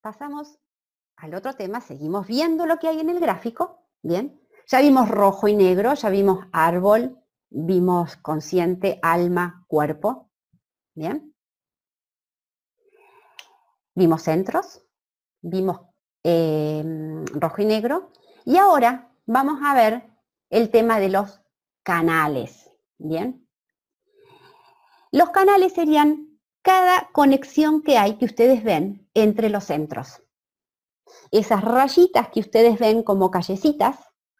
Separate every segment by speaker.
Speaker 1: pasamos al otro tema, seguimos viendo lo que hay en el gráfico, ¿bien? Ya vimos rojo y negro, ya vimos árbol, vimos consciente, alma, cuerpo, ¿bien? Vimos centros, vimos em, rojo y negro, y ahora vamos a ver el tema de los canales, ¿bien? Los canales serían cada conexión que hay que ustedes ven entre los centros. Esas rayitas que ustedes ven como callecitas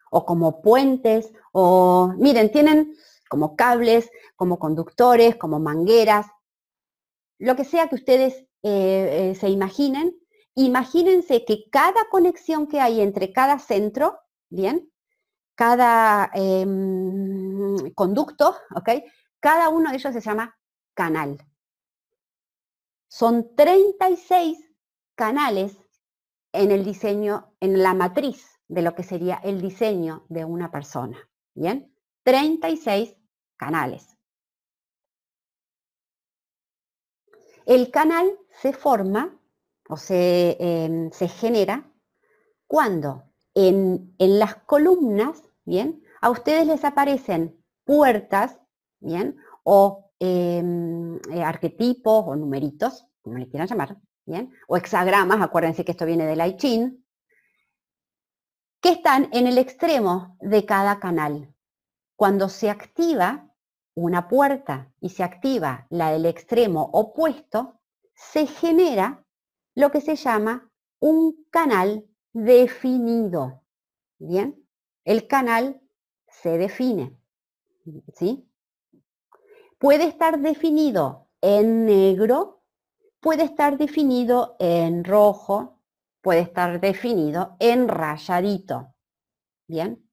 Speaker 1: o como puentes o, miren, tienen como cables, como conductores, como mangueras, lo que sea que ustedes eh, eh, se imaginen, imagínense que cada conexión que hay entre cada centro, ¿bien? Cada em, conducto, ¿ok? Cada uno de ellos se llama canal. Son 36 canales en el diseño, en la matriz de lo que sería el diseño de una persona. ¿Bien? 36 canales. El canal se forma o se, em, se genera cuando en, en, las columnas, ¿bien? A ustedes les aparecen puertas, ¿bien? O Em, eh, arquetipos o numeritos, como le quieran llamar, ¿bien? O hexagramas, acuérdense que esto viene del I Ching, que están en el extremo de cada canal. Cuando se activa una puerta y se activa la del extremo opuesto, se genera lo que se llama un canal definido. ¿Bien? El canal se define. ¿Sí? Puede estar definido en negro, puede estar definido en rojo, puede estar definido en rayadito. Bien.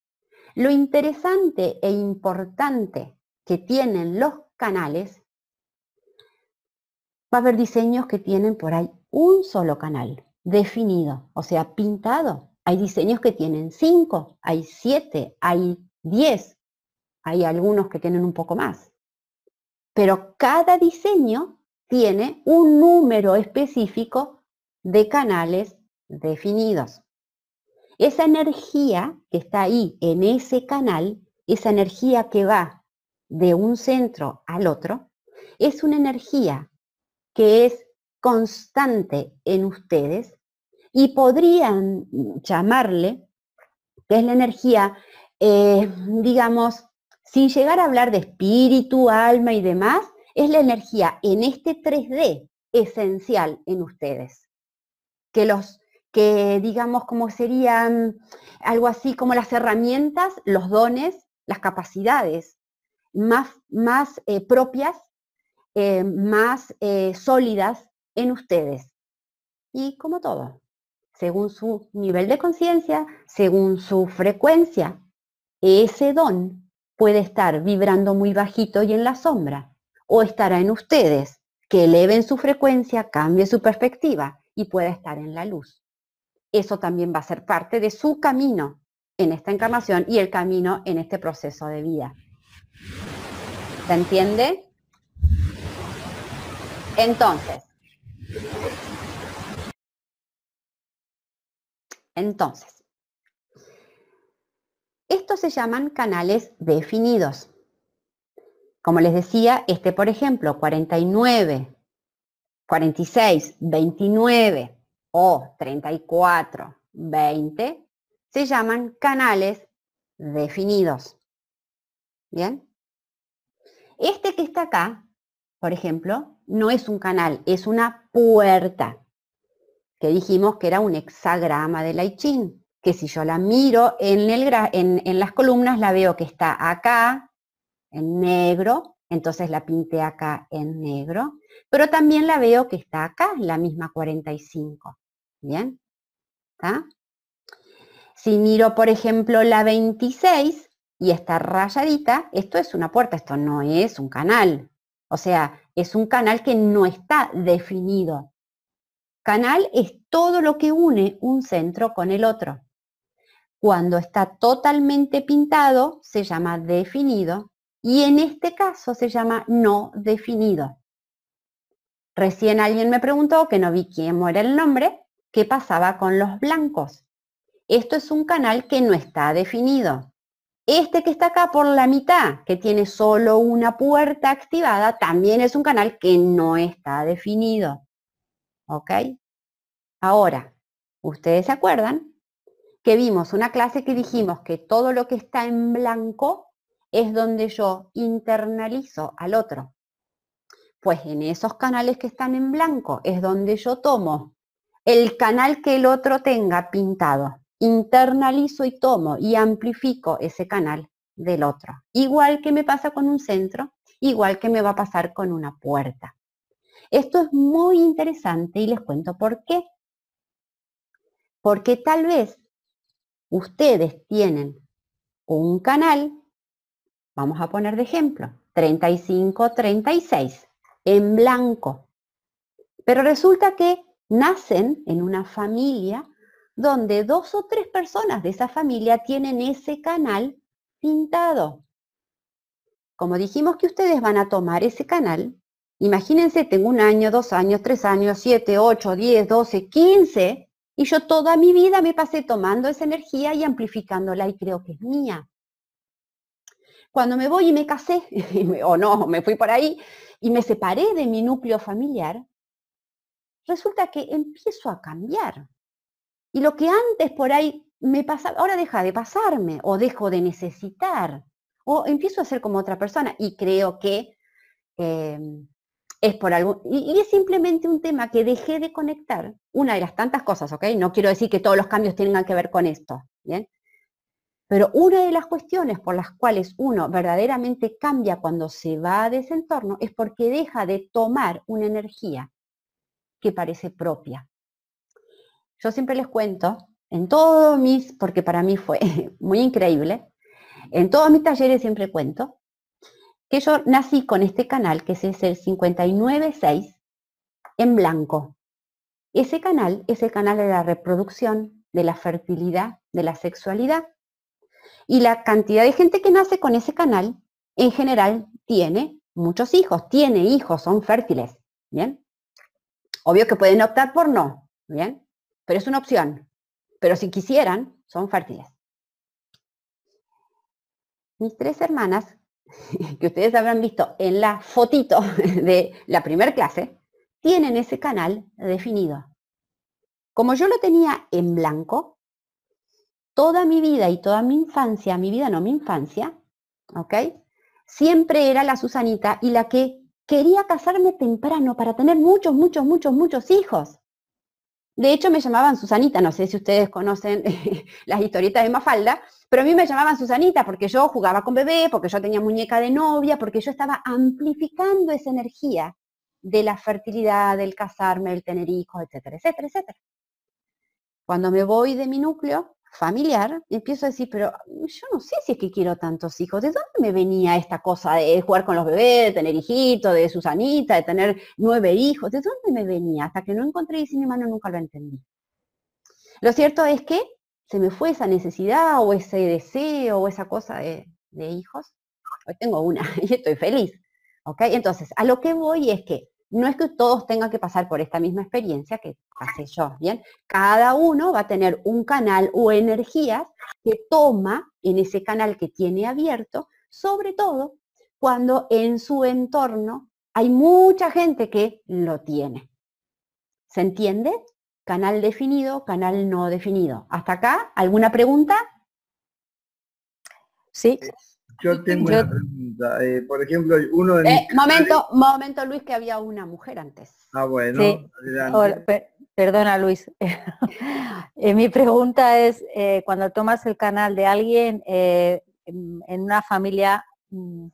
Speaker 1: Lo interesante e importante que tienen los canales, va a haber diseños que tienen por ahí un solo canal definido, o sea, pintado. Hay diseños que tienen cinco, hay siete, hay diez, hay algunos que tienen un poco más pero cada diseño tiene un número específico de canales definidos. Esa energía que está ahí en ese canal, esa energía que va de un centro al otro, es una energía que es constante en ustedes y podrían llamarle, que es la energía, eh, digamos, sin llegar a hablar de espíritu, alma y demás, es la energía en este 3D esencial en ustedes. Que los, que digamos como serían algo así como las herramientas, los dones, las capacidades más, más eh, propias, eh, más eh, sólidas en ustedes. Y como todo, según su nivel de conciencia, según su frecuencia, ese don puede estar vibrando muy bajito y en la sombra, o estará en ustedes, que eleven su frecuencia, cambie su perspectiva y pueda estar en la luz. Eso también va a ser parte de su camino en esta encarnación y el camino en este proceso de vida. ¿Se entiende? Entonces, entonces, estos se llaman canales definidos. Como les decía, este por ejemplo, 49, 46, 29 o 34, 20, se llaman canales definidos. ¿Bien? Este que está acá, por ejemplo, no es un canal, es una puerta, que dijimos que era un hexagrama de I Ching que si yo la miro en, el, en, las columnas, la veo que está acá en negro, entonces la pinté acá en negro, pero también la veo que está acá, la misma 45. ¿Bien? Si miro, por ejemplo, la 26 y está rayadita, esto es una puerta, esto no es un canal. O sea, es un canal que no está definido. Canal es todo lo que une un centro con el otro. Cuando está totalmente pintado, se llama definido y en este caso se llama no definido. Recién alguien me preguntó, que no vi quién era el nombre, qué pasaba con los blancos. Esto es un canal que no está definido. Este que está acá por la mitad, que tiene solo una puerta activada, también es un canal que no está definido. ¿Ok? Ahora, ¿ustedes se acuerdan que vimos una clase que dijimos que todo lo que está en blanco es donde yo internalizo al otro? Pues en esos canales que están en blanco es donde yo tomo el canal que el otro tenga pintado, internalizo y tomo y amplifico ese canal del otro. Igual que me pasa con un centro, igual que me va a pasar con una puerta. Esto es muy interesante y les cuento por qué. Porque tal vez ustedes tienen un canal, vamos a poner de ejemplo, 35-36 en blanco. Pero resulta que nacen en una familia donde dos o tres personas de esa familia tienen ese canal pintado. Como dijimos que ustedes van a tomar ese canal, imagínense, tengo un año, dos años, tres años, siete, ocho, diez, doce, quince, y yo toda mi vida me pasé tomando esa energía y amplificándola y creo que es mía. Cuando me voy y me casé, o no, me fui por ahí, y me separé de mi núcleo familiar, resulta que empiezo a cambiar. Y lo que antes por ahí me pasaba, ahora deja de pasarme, o dejo de necesitar, o empiezo a ser como otra persona. Y creo que em, es por algo, y, y, es simplemente un tema que dejé de conectar, una de las tantas cosas, ¿ok? No quiero decir que todos los cambios tengan que ver con esto, ¿bien? Pero una de las cuestiones por las cuales uno verdaderamente cambia cuando se va de ese entorno es porque deja de tomar una energía que parece propia. Yo siempre les cuento, en todos mis, porque para mí fue muy increíble, en todos mis talleres siempre cuento, que yo nací con este canal, que es el 596, en blanco. Ese canal es el canal de la reproducción, de la fertilidad, de la sexualidad. Y la cantidad de gente que nace con ese canal, en general, tiene muchos hijos, tiene hijos, son fértiles, ¿bien? Obvio que pueden optar por no, ¿bien? Pero es una opción. Pero si quisieran, son fértiles. Mis tres hermanas, que ustedes habrán visto en la fotito de la primera clase, tienen ese canal definido. Como yo lo tenía en blanco, toda mi vida y toda mi infancia, mi vida no mi infancia, ¿ok? Siempre era la Susanita y la que quería casarme temprano para tener muchos, muchos, muchos, muchos hijos. De hecho, me llamaban Susanita, no sé si ustedes conocen las historietas de Mafalda, pero a mí me llamaban Susanita porque yo jugaba con bebé, porque yo tenía muñeca de novia, porque yo estaba amplificando esa energía de la fertilidad, del casarme, el tener hijos, etcétera, etcétera, etcétera. Cuando me voy de mi núcleo, familiar, empiezo a decir, pero yo no sé si es que quiero tantos hijos. ¿De dónde me venía esta cosa de jugar con los bebés, de tener hijitos, de Susanita, de tener nueve hijos? ¿De dónde me venía? Hasta que no encontré y mi mano nunca lo entendí. Lo cierto es que se me fue esa necesidad o ese deseo o esa cosa de, de hijos. Hoy tengo una y estoy feliz. Entonces, a lo que voy es que no es que todos tengan que pasar por esta misma experiencia que pasé yo, ¿bien? Cada uno va a tener un canal o energías que toma en ese canal que tiene abierto, sobre todo cuando en su entorno hay mucha gente que lo tiene. ¿Se entiende? Canal definido, canal no definido. ¿Hasta acá? ¿Alguna pregunta?
Speaker 2: Sí. Yo tengo una pregunta. Eh, por ejemplo, uno de
Speaker 1: eh, Momento, momento, Luis, que había una mujer antes.
Speaker 2: Ah, bueno.
Speaker 3: perdona, Luis. Eh, mi pregunta es, cuando tomas el canal de alguien en, una familia, mm,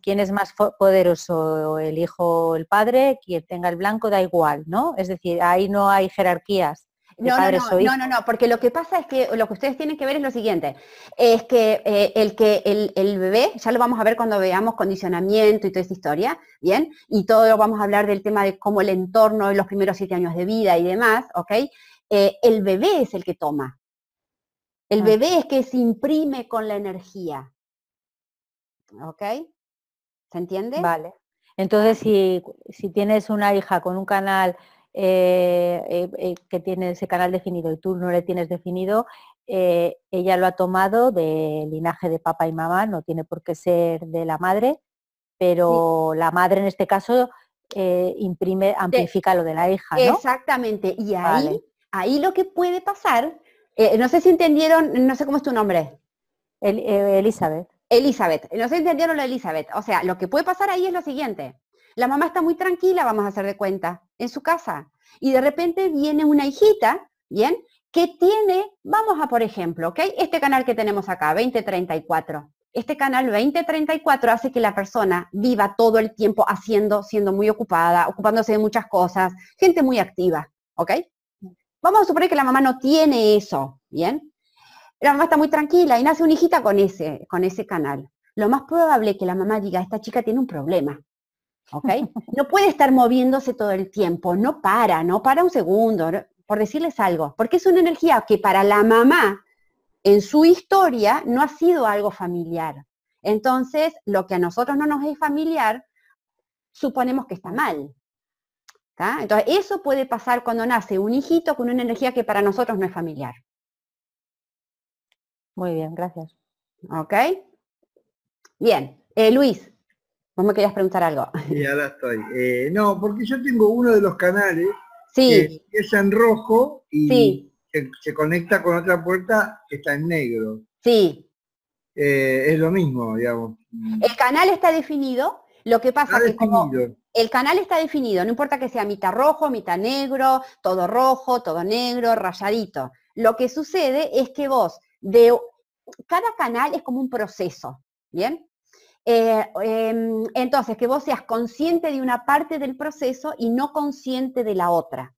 Speaker 3: ¿quién es más poderoso? ¿El hijo o el padre? Quien tenga el blanco da igual, ¿no? Es decir, ahí no hay jerarquías.
Speaker 1: No, no, no, no, porque lo que pasa es que lo que ustedes tienen que ver es lo siguiente, es que eh, el que el, bebé, ya lo vamos a ver cuando veamos condicionamiento y toda esta historia, ¿bien? Y todo lo vamos a hablar del tema de cómo el entorno en los primeros siete años de vida y demás, ¿ok? Eh, el bebé es el que toma. El ah. bebé es que se imprime con la energía. ¿Ok? ¿Se entiende?
Speaker 3: Vale. Entonces, si, si tienes una hija con un canal eh, eh, que tiene ese canal definido y tú no le tienes definido, ella lo ha tomado del linaje de papá y mamá, no tiene por qué ser de la madre, pero la madre en este caso imprime, amplifica lo de la hija.
Speaker 1: Exactamente, y ahí, ahí lo que puede pasar, no sé si entendieron, no sé cómo es tu nombre.
Speaker 3: Elizabeth.
Speaker 1: Elizabeth, no se entendieron la Elizabeth. O sea, lo que puede pasar ahí es lo siguiente. La mamá está muy tranquila, vamos a hacer de cuenta, en su casa. Y de repente viene una hijita, ¿bien? Que tiene, vamos a por ejemplo, ¿ok? Este canal que tenemos acá, 2034. Este canal 2034 hace que la persona viva todo el tiempo haciendo, siendo muy ocupada, ocupándose de muchas cosas, gente muy activa, ¿ok? Vamos a suponer que la mamá no tiene eso, ¿bien? La mamá está muy tranquila y nace una hijita con ese, con ese canal. Lo más probable es que la mamá diga, esta chica tiene un problema. ¿Ok? No puede estar moviéndose todo el tiempo, no para, no para un segundo, por decirles algo, porque es una energía que para la mamá, en su historia, no ha sido algo familiar. Entonces, lo que a nosotros no nos es familiar, suponemos que está mal. Entonces, eso puede pasar cuando nace un hijito con una energía que para nosotros no es familiar.
Speaker 3: Muy bien, gracias.
Speaker 1: Ok. Bien. Eh, Luis, vos me querías preguntar algo.
Speaker 2: Sí, ahora estoy. Eh, no, porque yo tengo uno de los canales que es en rojo y se, conecta con otra puerta que está en negro.
Speaker 1: Sí.
Speaker 2: Eh, es lo mismo, digamos.
Speaker 1: El canal está definido, lo que pasa es que como el canal está definido, no importa que sea mitad rojo, mitad negro, todo rojo, todo negro, rayadito. Lo que sucede es que vos de cada canal es como un proceso, ¿bien? Eh, em, entonces, que vos seas consciente de una parte del proceso y no consciente de la otra.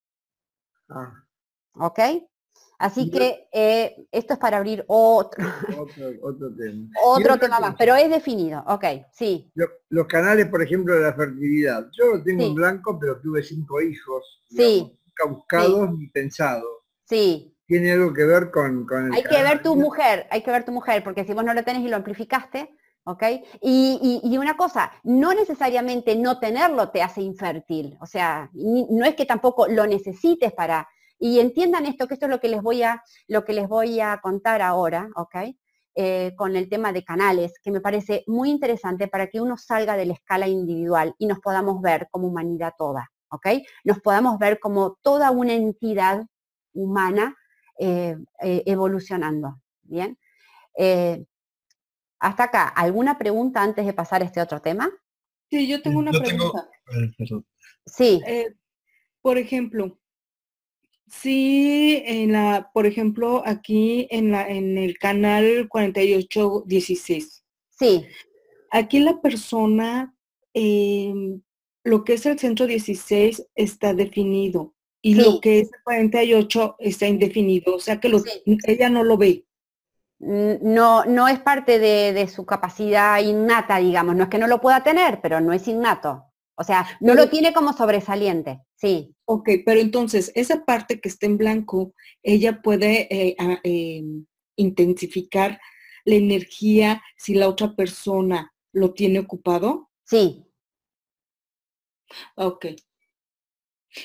Speaker 1: Ah. ¿Ok? Así que eh, esto es para abrir otro, otro, tema. otro tema más, pero es definido, ok, sí.
Speaker 2: Los, canales, por ejemplo, de la fertilidad. Yo lo tengo en blanco, pero tuve cinco hijos.
Speaker 1: Sí.
Speaker 2: buscados ni pensados.
Speaker 1: Sí
Speaker 2: tiene algo que ver con, el
Speaker 1: Hay que ver tu mujer, hay que ver tu mujer, porque si vos no lo tenés y lo amplificaste, ¿ok? Y, una cosa, no necesariamente no tenerlo te hace infértil, o sea, no es que tampoco lo necesites para... Y entiendan esto, que esto es lo que les voy a, lo que les voy a contar ahora, ¿ok? Eh, con el tema de canales, que me parece muy interesante para que uno salga de la escala individual y nos podamos ver como humanidad toda, ¿ok? Nos podamos ver como toda una entidad humana eh, eh, evolucionando. Bien. Hasta acá, ¿alguna pregunta antes de pasar a este otro tema?
Speaker 4: Sí, yo tengo una pregunta.
Speaker 1: Sí.
Speaker 4: por ejemplo, si en la, por ejemplo, aquí en la, en el canal 4816.
Speaker 1: Sí.
Speaker 4: Aquí la persona, em, lo que es el centro 16 está definido y lo que es 48 está indefinido, o sea que ella no lo ve.
Speaker 1: No, no es parte de, su capacidad innata, digamos, no es que no lo pueda tener, pero no es innato. O sea, no lo tiene como sobresaliente, sí.
Speaker 4: Ok, pero entonces, esa parte que está en blanco, ella puede eh, em, intensificar la energía si la otra persona lo tiene ocupado.
Speaker 1: Sí.
Speaker 4: Ok.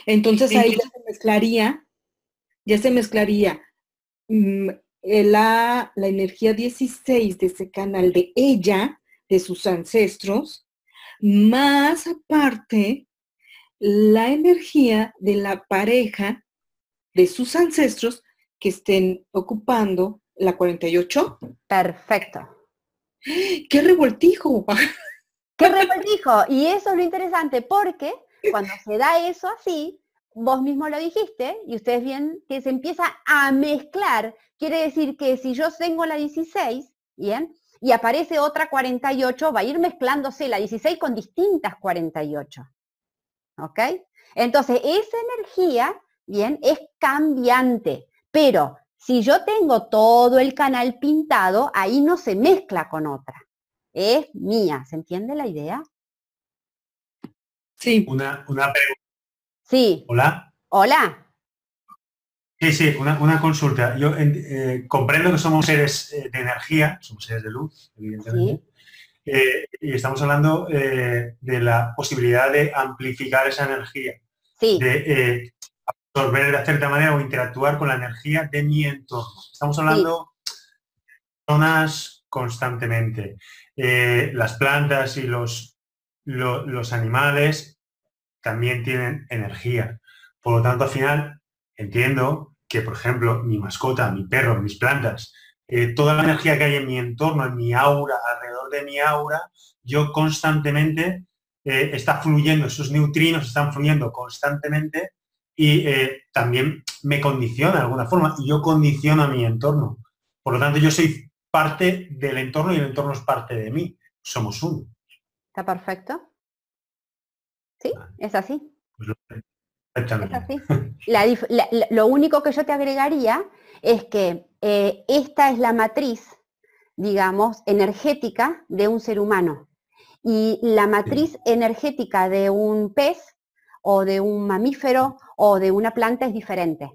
Speaker 4: Entonces ahí ya se mezclaría, ya se mezclaría mm, eh, la, la energía 16 de ese canal de ella, de sus ancestros, más aparte la energía de la pareja de sus ancestros que estén ocupando la 48.
Speaker 1: Perfecto.
Speaker 4: ¡Qué revoltijo!
Speaker 1: ¡Qué revoltijo! Y eso es lo interesante porque cuando se da eso así, vos mismo lo dijiste, y ustedes bien, que se empieza a mezclar. Quiere decir que si yo tengo la 16, ¿bien? Y aparece otra 48, va a ir mezclándose la 16 con distintas 48. ¿Ok? Entonces, esa energía, ¿bien? Es cambiante. Pero si yo tengo todo el canal pintado, ahí no se mezcla con otra. Es mía. ¿Se entiende la idea?
Speaker 4: Sí.
Speaker 5: Una, una pregunta.
Speaker 1: Sí.
Speaker 5: Hola.
Speaker 1: Hola.
Speaker 5: Sí, sí, una, consulta. Yo eh, comprendo que somos seres eh, de energía, somos seres de luz, evidentemente. Eh, y estamos hablando de la posibilidad de amplificar esa energía. de eh, absorber de cierta manera o interactuar con la energía de mi entorno. Estamos hablando de zonas constantemente. Las plantas y los, los animales también tienen energía. Por lo tanto, al final entiendo que, por ejemplo, mi mascota, mi perro, mis plantas, eh, toda la energía que hay en mi entorno, en mi aura, alrededor de mi aura, yo constantemente eh, está fluyendo, esos neutrinos están fluyendo constantemente y eh, también me condiciona de alguna forma y yo condiciono a mi entorno. Por lo tanto, yo soy parte del entorno y el entorno es parte de mí. Somos uno.
Speaker 1: ¿Está perfecto? Sí, es así. Es así. lo único que yo te agregaría es que eh, esta es la matriz, digamos, energética de un ser humano. Y la matriz energética de un pez o de un mamífero o de una planta es diferente.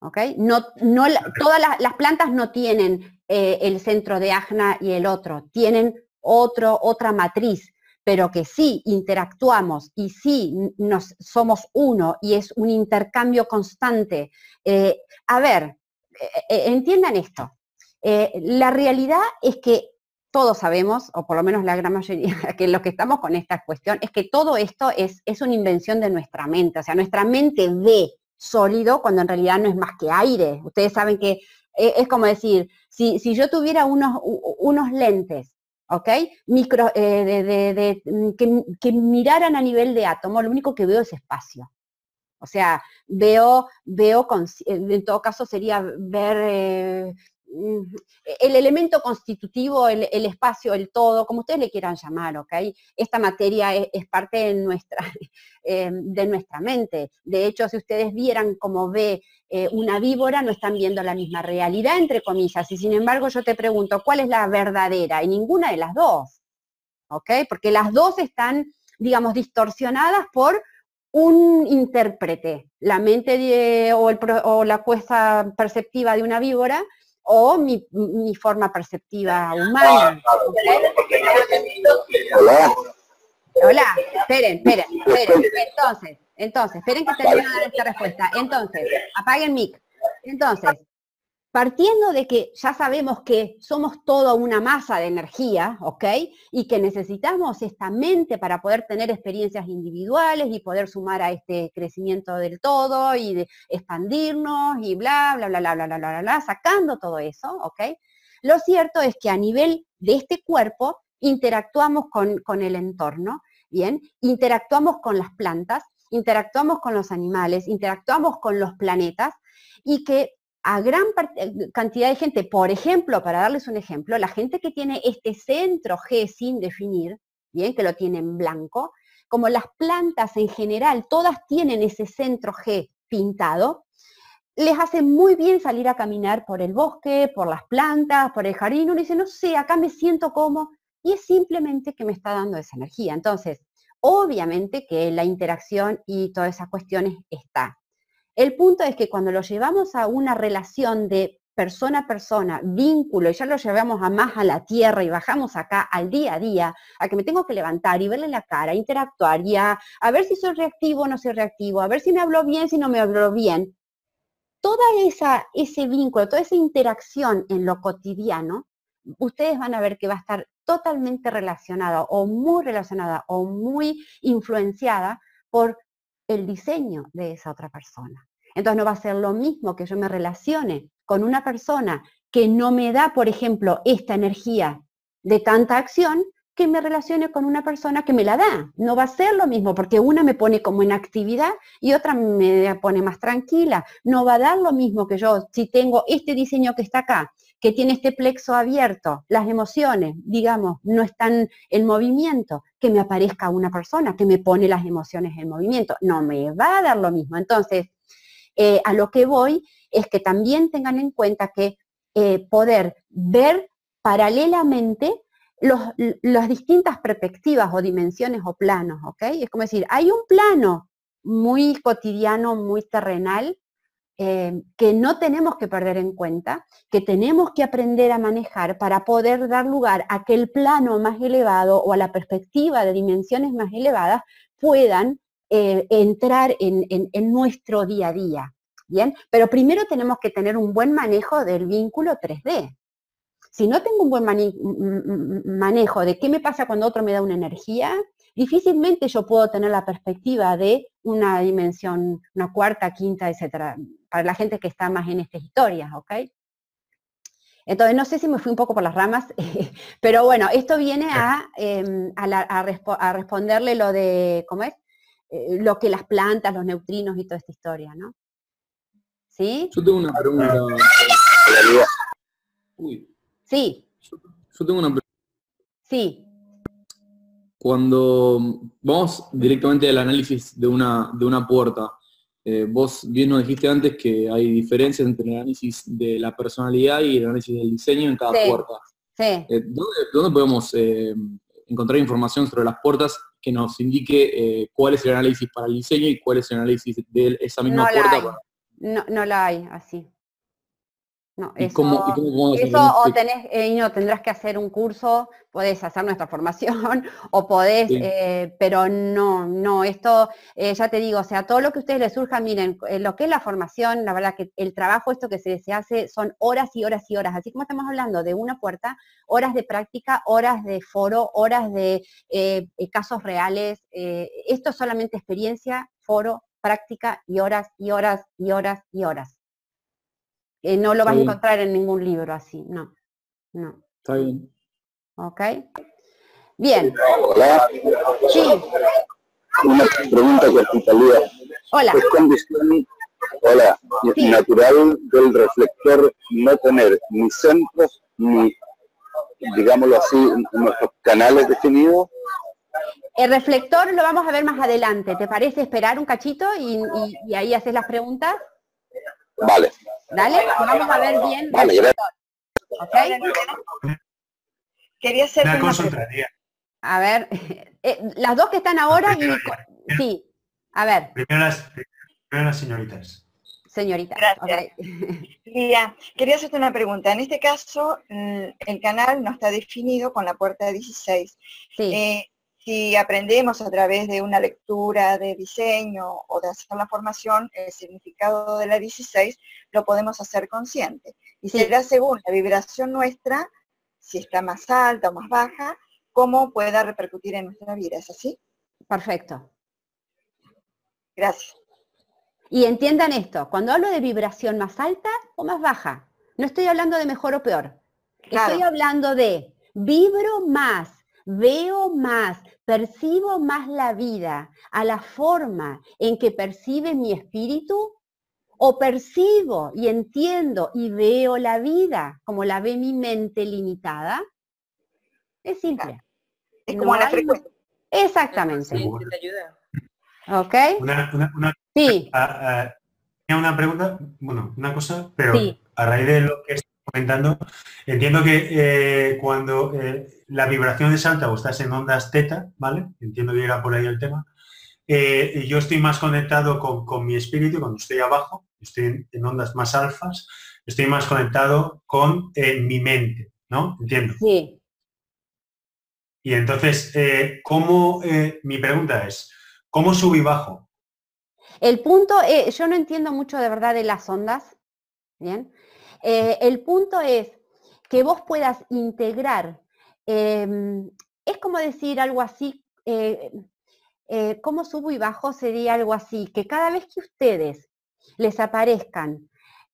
Speaker 1: ¿Ok? No, no, todas las, plantas no tienen eh, el centro de Agna y el otro, tienen otro, otra matriz, pero que sí interactuamos y sí nos, somos uno y es un intercambio constante. Eh, a ver, eh, entiendan esto. la realidad es que todos sabemos, o por lo menos la gran mayoría, que los que estamos con esta cuestión, es que todo esto es, es una invención de nuestra mente. O sea, nuestra mente ve sólido cuando en realidad no es más que aire. Ustedes saben que eh, es como decir, si, si yo tuviera unos, unos lentes, ¿ok? Micro, eh, de, mm, que, miraran a nivel de átomo, lo único que veo es espacio. O sea, veo, veo, en todo caso sería ver Mm, el elemento constitutivo, el, espacio, el todo, como ustedes le quieran llamar, ¿ok? Esta materia es, parte de nuestra, eh, de nuestra mente. De hecho, si ustedes vieran cómo ve eh, una víbora, no están viendo la misma realidad, entre comillas. Y sin embargo, yo te pregunto, ¿cuál es la verdadera? Y ninguna de las dos, ¿ok? Porque las dos están, digamos, distorsionadas por un intérprete, la mente o la cuesta perceptiva de una víbora o mi, forma perceptiva humana. Hola. Hola, esperen, esperen, esperen. Entonces, entonces, esperen que termine de dar esta respuesta. Entonces, apaguen mic. Entonces, partiendo de que ya sabemos que somos toda una masa de energía, ¿ok? Y que necesitamos esta mente para poder tener experiencias individuales y poder sumar a este crecimiento del todo y de expandirnos y bla, bla, bla, bla, bla, bla, bla, bla, sacando todo eso, ¿ok? Lo cierto es que a nivel de este cuerpo interactuamos con, el entorno, ¿bien? Interactuamos con las plantas, interactuamos con los animales, interactuamos con los planetas y que a gran eh, cantidad de gente, por ejemplo, para darles un ejemplo, la gente que tiene este centro G sin definir, bien, que lo tiene en blanco, como las plantas en general, todas tienen ese centro G pintado, les hace muy bien salir a caminar por el bosque, por las plantas, por el jardín. Uno dice, no sé, acá me siento como, y es simplemente que me está dando esa energía. Entonces, obviamente que la interacción y todas esas cuestiones está. El punto es que cuando lo llevamos a una relación de persona a persona, vínculo, y ya lo llevamos a más a la tierra y bajamos acá al día a día, a que me tengo que levantar y verle la cara, interactuar y a, ver si soy reactivo o no soy reactivo, a ver si me habló bien, si no me habló bien. Toda esa, ese vínculo, toda esa interacción en lo cotidiano, ustedes van a ver que va a estar totalmente relacionada o muy relacionada o muy influenciada por el diseño de esa otra persona. Entonces no va a ser lo mismo que yo me relacione con una persona que no me da, por ejemplo, esta energía de tanta acción, que me relacione con una persona que me la da. No va a ser lo mismo, porque una me pone como en actividad y otra me pone más tranquila. No va a dar lo mismo que yo si tengo este diseño que está acá, que tiene este plexo abierto, las emociones, digamos, no están en movimiento, que me aparezca una persona que me pone las emociones en movimiento. No me va a dar lo mismo. Entonces, eh, a lo que voy es que también tengan en cuenta que eh, poder ver paralelamente las distintas perspectivas o dimensiones o planos, ¿ok? Es como decir, hay un plano muy cotidiano, muy terrenal, eh, que no tenemos que perder en cuenta, que tenemos que aprender a manejar para poder dar lugar a que el plano más elevado o a la perspectiva de dimensiones más elevadas puedan eh, entrar en, nuestro día a día. ¿Bien? Pero primero tenemos que tener un buen manejo del vínculo 3D. Si no tengo un buen manejo de qué me pasa cuando otro me da una energía, difícilmente yo puedo tener la perspectiva de una dimensión, una cuarta, quinta, etcétera, para la gente que está más en estas historias, ¿ok? Entonces, no sé si me fui un poco por las ramas, pero bueno, esto viene a, em, a, responderle lo de, ¿cómo es? Eh, lo que las plantas, los neutrinos y toda esta historia, ¿no? ¿Sí?
Speaker 6: Yo tengo una pregunta.
Speaker 1: Sí.
Speaker 6: Yo, tengo una pregunta.
Speaker 1: Sí.
Speaker 6: Cuando vamos directamente al análisis de una, de una puerta, eh, vos bien nos dijiste antes que hay diferencias entre el análisis de la personalidad y el análisis del diseño en cada puerta.
Speaker 1: Sí.
Speaker 6: Eh, ¿dónde, podemos eh, encontrar información sobre las puertas que nos indique cuál es el análisis para el diseño y cuál es el análisis de esa misma puerta?
Speaker 1: No, no la hay así. No, eso,
Speaker 6: o
Speaker 1: tenés, eh, no, tendrás que hacer un curso, podés hacer nuestra formación, o podés, eh, pero no, no, esto, eh, ya te digo, o sea, todo lo que a ustedes les surja, miren, lo que es la formación, la verdad que el trabajo, esto que se, se hace, son horas y horas y horas, así como estamos hablando de una puerta, horas de práctica, horas de foro, horas de casos reales, esto es solamente experiencia, foro, práctica y horas y horas y horas y horas. Eh, no lo vas a encontrar en ningún libro así, no. No.
Speaker 6: Está bien.
Speaker 1: ¿Ok? Bien.
Speaker 7: Hola.
Speaker 1: Sí.
Speaker 7: Una pregunta cortita,
Speaker 1: Hola.
Speaker 7: Es condición, hola, natural del reflector no tener ni centros ni, digámoslo así, nuestros canales definidos.
Speaker 1: El reflector lo vamos a ver más adelante. ¿Te parece esperar un cachito y, y ahí haces las preguntas?
Speaker 7: Vale.
Speaker 1: Dale, vamos a ver bien.
Speaker 7: Vale,
Speaker 1: Quería hacer una. A ver, eh, las dos que están ahora y... Sí, a ver.
Speaker 5: Primero las, señoritas.
Speaker 1: Señorita.
Speaker 8: Gracias. quería hacerte una pregunta. En este caso, mm, el canal no está definido con la puerta 16. Sí. Eh, si aprendemos a través de una lectura de diseño o de hacer la formación, el significado de la 16 lo podemos hacer consciente. Y será según la vibración nuestra, si está más alta o más baja, cómo pueda repercutir en nuestra vida. ¿Es así?
Speaker 1: Perfecto.
Speaker 8: Gracias.
Speaker 1: Y entiendan esto, cuando hablo de vibración más alta o más baja, no estoy hablando de mejor o peor. Estoy hablando de vibro más veo más, percibo más la vida a la forma en que percibe mi espíritu o percibo y entiendo y veo la vida como la ve mi mente limitada? Es simple.
Speaker 8: Es como la frecuencia.
Speaker 1: Exactamente. ¿Ok?
Speaker 5: Una,
Speaker 1: sí.
Speaker 5: una pregunta, bueno, una cosa, pero a raíz de lo que comentando, entiendo que eh, cuando eh, la vibración es alta o estás en ondas teta, ¿vale? Entiendo que llega por ahí el tema. Eh, yo estoy más conectado con, mi espíritu, cuando estoy abajo, estoy en, ondas más alfas, estoy más conectado con mi mente, ¿no? Entiendo.
Speaker 1: Sí.
Speaker 5: Y entonces, ¿cómo, mi pregunta es, ¿cómo subo y bajo?
Speaker 1: El punto, yo no entiendo mucho de verdad de las ondas, ¿bien? Eh, el punto es que vos puedas integrar, em, es como decir algo así, eh, eh, como subo y bajo sería algo así, que cada vez que ustedes les aparezcan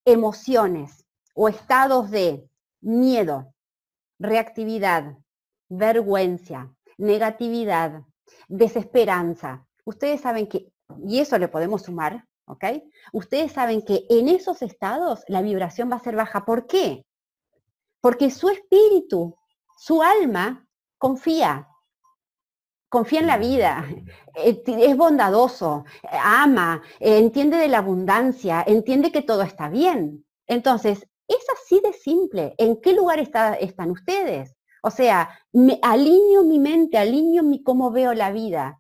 Speaker 1: emociones o estados de miedo, reactividad, vergüenza, negatividad, desesperanza, ustedes saben que, y eso le podemos sumar, ¿ok? Ustedes saben que en esos estados la vibración va a ser baja. ¿Por qué? Porque su espíritu, su alma, confía. Confía en la vida, eh, es bondadoso, ama, entiende de la abundancia, entiende que todo está bien. Entonces, es así de simple. ¿En qué lugar están ustedes? O sea, me alineo mi mente, alineo mi cómo veo la vida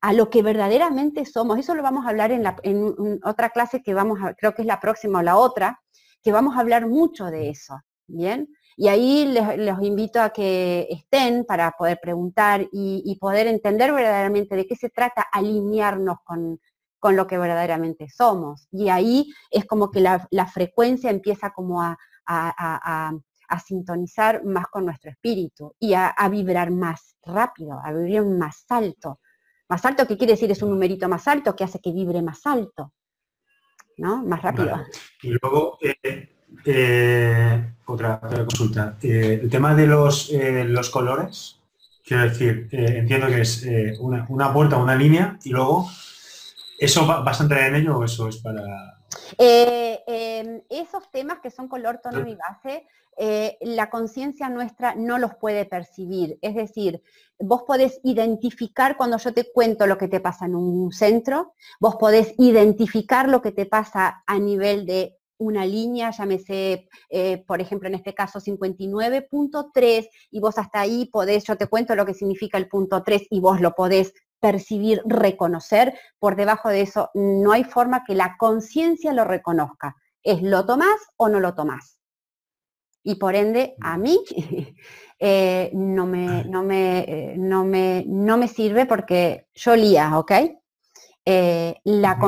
Speaker 1: a lo que verdaderamente somos. Eso lo vamos a hablar en, otra clase que vamos a, creo que es la próxima o la otra, que vamos a hablar mucho de eso, ¿bien? Y ahí les, invito a que estén para poder preguntar y, poder entender verdaderamente de qué se trata alinearnos con, lo que verdaderamente somos. Y ahí es como que la, frecuencia empieza como a, sintonizar más con nuestro espíritu y a, vibrar más rápido, a vibrar más alto. Más alto, ¿qué quiere decir? Es un numerito más alto que hace que vibre más alto, ¿no? Más rápido.
Speaker 5: Y luego, eh, eh, otra, consulta. Eh, el tema de los, eh, los colores, quiero decir, entiendo que es una, una, puerta, una línea, y luego, ¿eso vas a entrar en ello o eso es para...?
Speaker 1: Em, esos temas que son color, tono y base, la conciencia nuestra no los puede percibir. Es decir, vos podés identificar cuando yo te cuento lo que te pasa en un centro, vos podés identificar lo que te pasa a nivel de una línea, llámese, eh, por ejemplo, en este caso 59.3, y vos hasta ahí podés, yo te cuento lo que significa el punto 3 y vos lo podés percibir, reconocer, por debajo de eso no hay forma que la conciencia lo reconozca. Es lo tomás o no lo tomás. Y por ende, a mí eh, no, me, no, me, eh, no, me, no me sirve porque yo lía, ¿ok? la,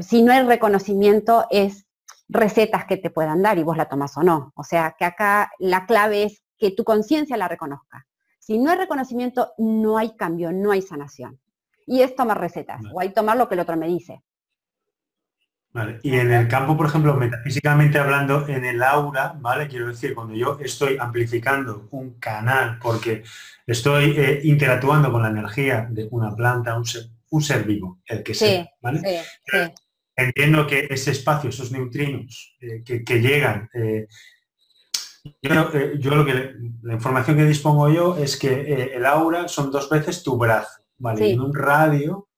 Speaker 1: si no hay reconocimiento es recetas que te puedan dar y vos la tomas o no. O sea, que acá la clave es que tu conciencia la reconozca. Si no hay reconocimiento, no hay cambio, no hay sanación. Y es tomar recetas, o hay tomar lo que el otro me dice.
Speaker 5: Vale. Y en el campo, por ejemplo, metafísicamente hablando, en el aura, ¿vale? Quiero decir, cuando yo estoy amplificando un canal porque estoy eh, interactuando con la energía de una planta, un ser, un ser vivo, el que sea, ¿vale? Sí, entiendo que ese espacio, esos neutrinos eh, que, llegan, eh, eh, yo, lo que la información que dispongo yo es que el aura son dos veces tu brazo, ¿vale? En un radio,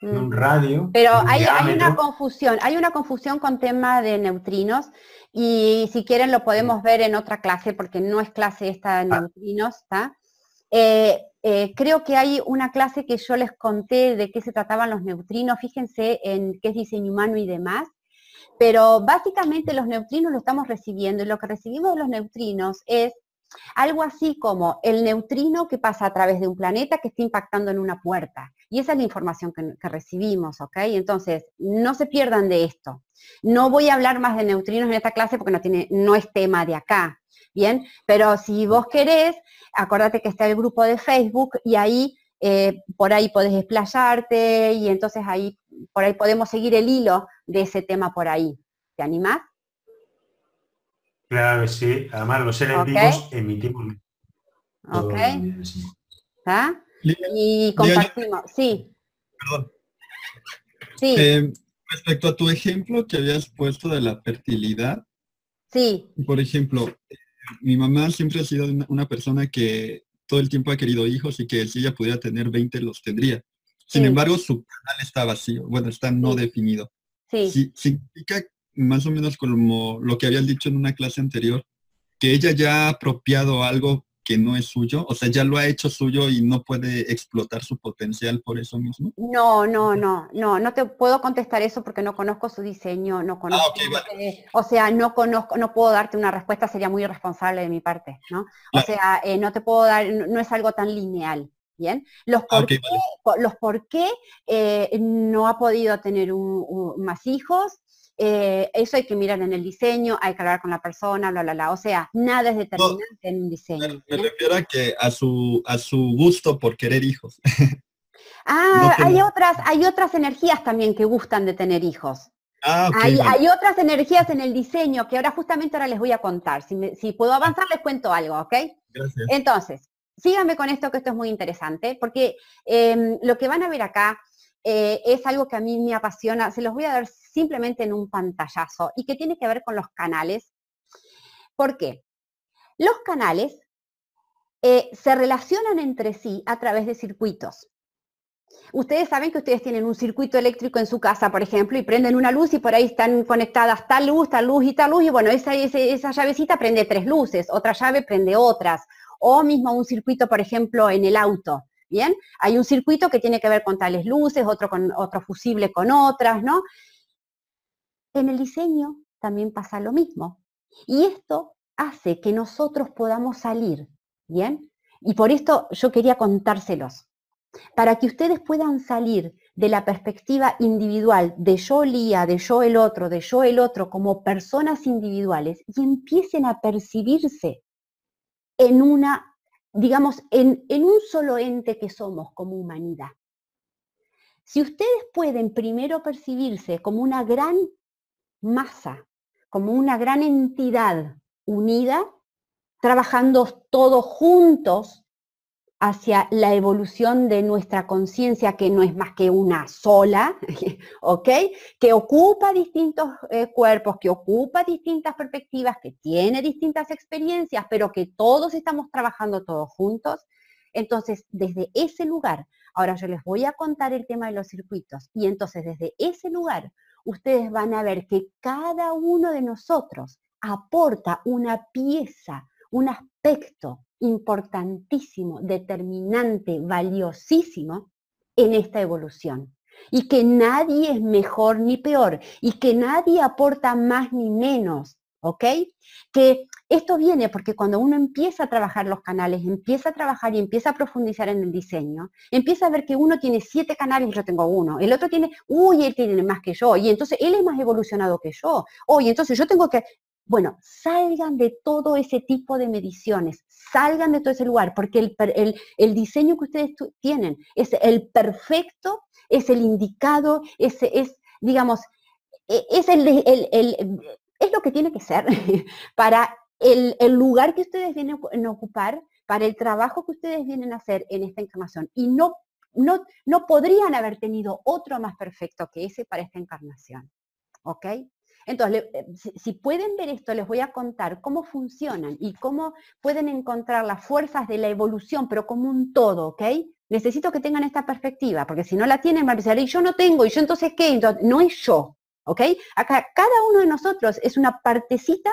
Speaker 5: en un mm. radio.
Speaker 1: Pero hay, una confusión, hay una confusión con tema de neutrinos y si quieren lo podemos ver en otra clase porque no es clase esta de ah. neutrinos, ¿está? Eh, creo que hay una clase que yo les conté de qué se trataban los neutrinos, fíjense en qué es diseño humano y demás, pero básicamente los neutrinos lo estamos recibiendo y lo que recibimos de los neutrinos es algo así como el neutrino que pasa a través de un planeta que está impactando en una puerta. Y esa es la información que, recibimos, ¿ok? Entonces, no se pierdan de esto. No voy a hablar más de neutrinos en esta clase porque no, tiene, no es tema de acá. Bien, pero si vos querés, acuérdate que está el grupo de Facebook y ahí eh, por ahí podés explayarte y entonces ahí por ahí podemos seguir el hilo de ese tema por ahí. ¿Te animás?
Speaker 5: Claro que sí. Además los seres vivos emitimos.
Speaker 1: Ok. ¿Ah? Y compartimos. sí. Perdón.
Speaker 9: Sí. Eh, respecto a tu ejemplo que habías puesto de la fertilidad.
Speaker 1: Sí.
Speaker 9: Por ejemplo, mi mamá siempre ha sido una, persona que todo el tiempo ha querido hijos y que si ella pudiera tener 20 los tendría. Sin embargo, su canal está vacío, bueno, está no definido. Sí. significa más o menos como lo que habías dicho en una clase anterior, que ella ya ha apropiado algo que no es suyo? O sea, ya lo ha hecho suyo y no puede explotar su potencial por eso mismo.
Speaker 1: No, no, no, no, no te puedo contestar eso porque no conozco su diseño, no ah, conozco, o sea, no conozco, no puedo darte una respuesta, sería muy irresponsable de mi parte, ¿no? O sea, eh, no te puedo dar, no, es algo tan lineal. Bien, los ah, por qué, los por qué eh, no ha podido tener más hijos, eh, eso hay que mirar en el diseño, hay que hablar con la persona, bla, bla, bla. O sea, nada es determinante en un diseño.
Speaker 9: Me, refiero a que a su, a su gusto por querer hijos.
Speaker 1: ah, hay, otras, hay otras energías también que gustan de tener hijos. Ah, hay, hay, otras energías en el diseño que ahora justamente ahora les voy a contar. Si, si puedo avanzar, les cuento algo, ¿ok? Gracias. Entonces, síganme con esto, que esto es muy interesante, porque em, lo que van a ver acá eh, es algo que a mí me apasiona. Se los voy a dar simplemente en un pantallazo y que tiene que ver con los canales. ¿Por qué? Los canales eh, se relacionan entre sí a través de circuitos. Ustedes saben que ustedes tienen un circuito eléctrico en su casa, por ejemplo, y prenden una luz y por ahí están conectadas tal luz, tal luz y tal luz, y bueno, esa, esa llavecita prende tres luces, otra llave prende otras, o mismo un circuito, por ejemplo, en el auto. Bien, hay un circuito que tiene que ver con tales luces, otro con otro fusible con otras, ¿no? En el diseño también pasa lo mismo. Y esto hace que nosotros podamos salir, ¿bien? Y por esto yo quería contárselos, para que ustedes puedan salir de la perspectiva individual de yo Lía, de yo el otro, de yo el otro, como personas individuales y empiecen a percibirse en una, digamos, en, en un solo ente que somos como humanidad. Si ustedes pueden primero percibirse como una gran masa, como una gran entidad unida, trabajando todos juntos hacia la evolución de nuestra conciencia, que no es más que una sola, ¿ok? Que ocupa distintos eh, cuerpos, que ocupa distintas perspectivas, que tiene distintas experiencias, pero que todos estamos trabajando todos juntos. Entonces, desde ese lugar, ahora yo les voy a contar el tema de los circuitos, y entonces desde ese lugar, ustedes van a ver que cada uno de nosotros aporta una pieza, un aspecto importantísimo, determinante, valiosísimo en esta evolución. Y que nadie es mejor ni peor, y que nadie aporta más ni menos, ¿ok? Que esto viene porque cuando uno empieza a trabajar los canales, empieza a trabajar y empieza a profundizar en el diseño, empieza a ver que uno tiene siete canales y yo tengo uno, el otro tiene, uy, él tiene más que yo, y entonces él es más evolucionado que yo, oye, entonces yo tengo que, bueno, salgan de todo ese tipo de mediciones, salgan de todo ese lugar, porque el, diseño que ustedes tienen es el perfecto, es el indicado, es, es digamos, e, es, el, es lo que tiene que ser para el, lugar que ustedes vienen a ocupar, para el trabajo que ustedes vienen a hacer en esta encarnación. Y no, no, no podrían haber tenido otro más perfecto que ese para esta encarnación. ¿Ok? Entonces, eh, si, pueden ver esto, les voy a contar cómo funcionan y cómo pueden encontrar las fuerzas de la evolución, pero como un todo, ¿ok? Necesito que tengan esta perspectiva, porque si no la tienen, van a pensar, y yo no tengo, y yo entonces qué, no es yo, ¿ok? Acá cada uno de nosotros es una partecita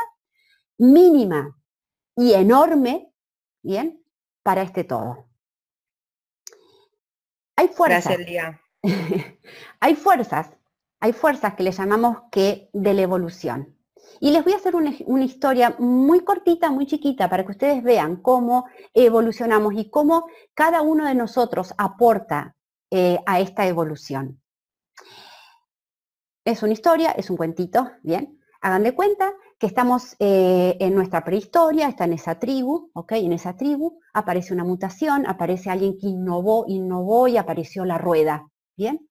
Speaker 1: mínima y enorme, ¿bien? Para este todo. Hay fuerzas. Gracias, hay fuerzas hay fuerzas que le llamamos que de la evolución. Y les voy a hacer una, historia muy cortita, muy chiquita, para que ustedes vean cómo evolucionamos y cómo cada uno de nosotros aporta eh, a esta evolución. Es una historia, es un cuentito, ¿bien? Hagan de cuenta que estamos eh, en nuestra prehistoria, está en esa tribu, ¿ok? En esa tribu aparece una mutación, aparece alguien que innovó, innovó y apareció la rueda, ¿bien?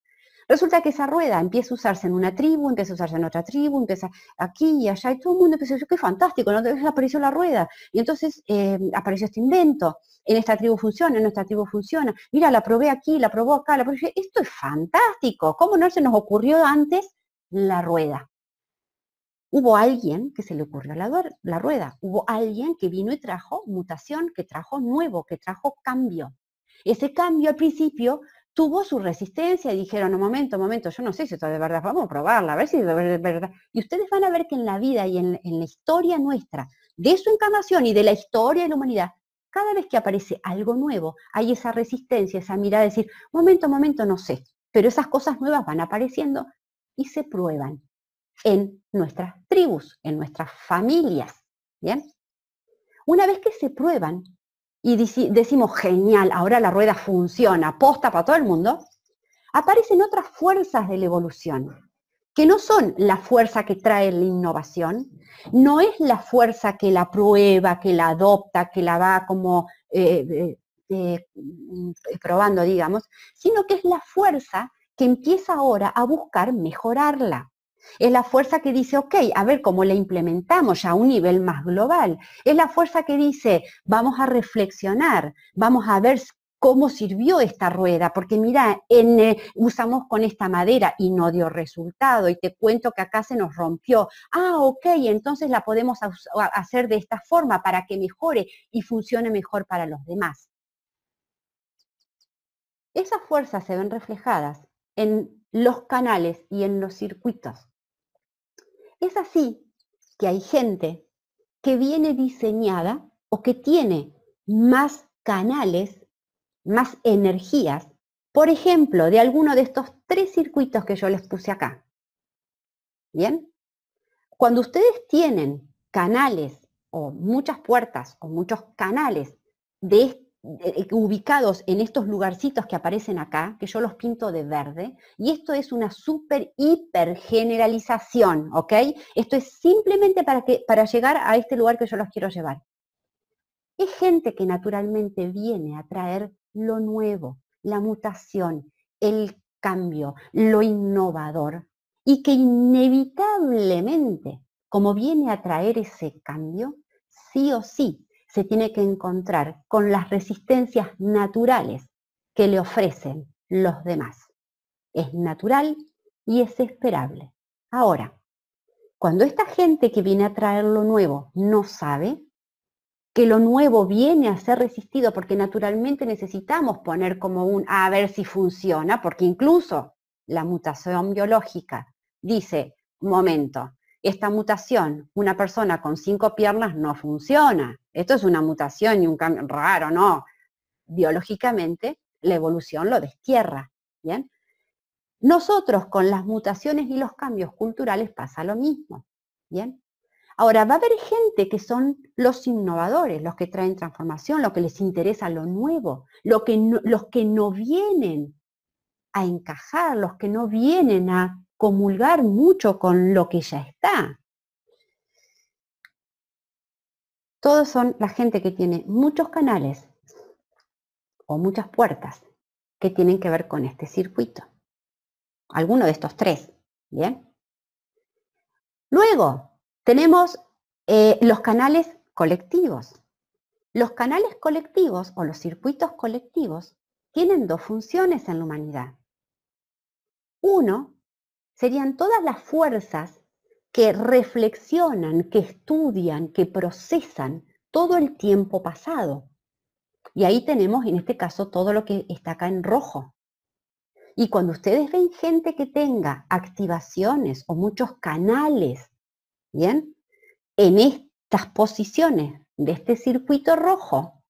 Speaker 1: Resulta que esa rueda empieza a usarse en una tribu, empieza a usarse en otra tribu, empieza aquí y allá, y todo el mundo empieza a decir, qué fantástico, ¿no? apareció la rueda. Y entonces eh, apareció este invento, en esta tribu funciona, en nuestra tribu funciona. Mira, la probé aquí, la probó acá, la probé. Esto es fantástico. ¿Cómo no se nos ocurrió antes la rueda? Hubo alguien que se le ocurrió la, la rueda, hubo alguien que vino y trajo mutación, que trajo nuevo, que trajo cambio. Ese cambio al principio tuvo su resistencia y dijeron, un momento, momento, yo no sé si esto es de verdad, vamos a probarla, a ver si es de verdad. Y ustedes van a ver que en la vida y en, la historia nuestra, de su encarnación y de la historia de la humanidad, cada vez que aparece algo nuevo, hay esa resistencia, esa mirada de decir, momento, momento, no sé, pero esas cosas nuevas van apareciendo y se prueban en nuestras tribus, en nuestras familias, ¿bien? Una vez que se prueban, y decimos, genial, ahora la rueda funciona, posta para todo el mundo, aparecen otras fuerzas de la evolución, que no son la fuerza que trae la innovación, no es la fuerza que la prueba, que la adopta, que la va como eh, eh, eh, probando, digamos, sino que es la fuerza que empieza ahora a buscar mejorarla. Es la fuerza que dice, ok, a ver cómo la implementamos a un nivel más global. Es la fuerza que dice, vamos a reflexionar, vamos a ver cómo sirvió esta rueda, porque mira, eh, usamos con esta madera y no dio resultado, y te cuento que acá se nos rompió. Ah, ok, entonces la podemos hacer de esta forma para que mejore y funcione mejor para los demás. Esas fuerzas se ven reflejadas en los canales y en los circuitos. Es así que hay gente que viene diseñada o que tiene más canales, más energías, por ejemplo, de alguno de estos tres circuitos que yo les puse acá. ¿Bien? Cuando ustedes tienen canales o muchas puertas o muchos canales de, ubicados en estos lugarcitos que aparecen acá, que yo los pinto de verde, y esto es una super hiper generalización, ¿ok? Esto es simplemente para, que, para llegar a este lugar que yo los quiero llevar. Es gente que naturalmente viene a traer lo nuevo, la mutación, el cambio, lo innovador, y que inevitablemente, como viene a traer ese cambio, sí o sí se tiene que encontrar con las resistencias naturales que le ofrecen los demás. Es natural y es esperable. Ahora, cuando esta gente que viene a traer lo nuevo no sabe que lo nuevo viene a ser resistido, porque naturalmente necesitamos poner como un a ver si funciona, porque incluso la mutación biológica dice, momento, esta mutación, una persona con cinco piernas no funciona. Esto es una mutación y un cambio raro, no. Biológicamente, la evolución lo destierra. ¿bien? Nosotros con las mutaciones y los cambios culturales pasa lo mismo. ¿bien? Ahora, va a haber gente que son los innovadores, los que traen transformación, los que les interesa lo nuevo, que los que no vienen a encajar, los que no vienen a comulgar mucho con lo que ya está. Todos son la gente que tiene muchos canales o muchas puertas que tienen que ver con este circuito. Alguno de estos tres, ¿bien? Luego, tenemos eh, los canales colectivos. Los canales colectivos o los circuitos colectivos tienen dos funciones en la humanidad. Uno serían todas las fuerzas que reflexionan, que estudian, que procesan todo el tiempo pasado. Y ahí tenemos en este caso todo lo que está acá en rojo. Y cuando ustedes ven gente que tenga activaciones o muchos canales, ¿bien? En estas posiciones de este circuito rojo,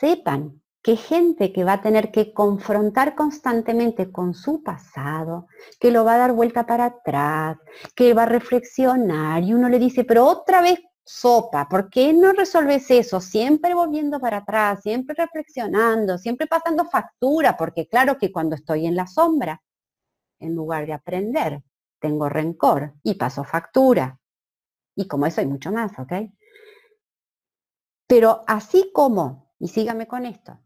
Speaker 1: sepan que gente que va a tener que confrontar constantemente con su pasado, que lo va a dar vuelta para atrás, que va a reflexionar y uno le dice, pero otra vez sopa, ¿por qué no resolves eso? Siempre volviendo para atrás, siempre reflexionando, siempre pasando factura, porque claro que cuando estoy en la sombra, en lugar de aprender, tengo rencor y paso factura. Y como eso hay mucho más, ¿ok? Pero así como, y sígame con esto,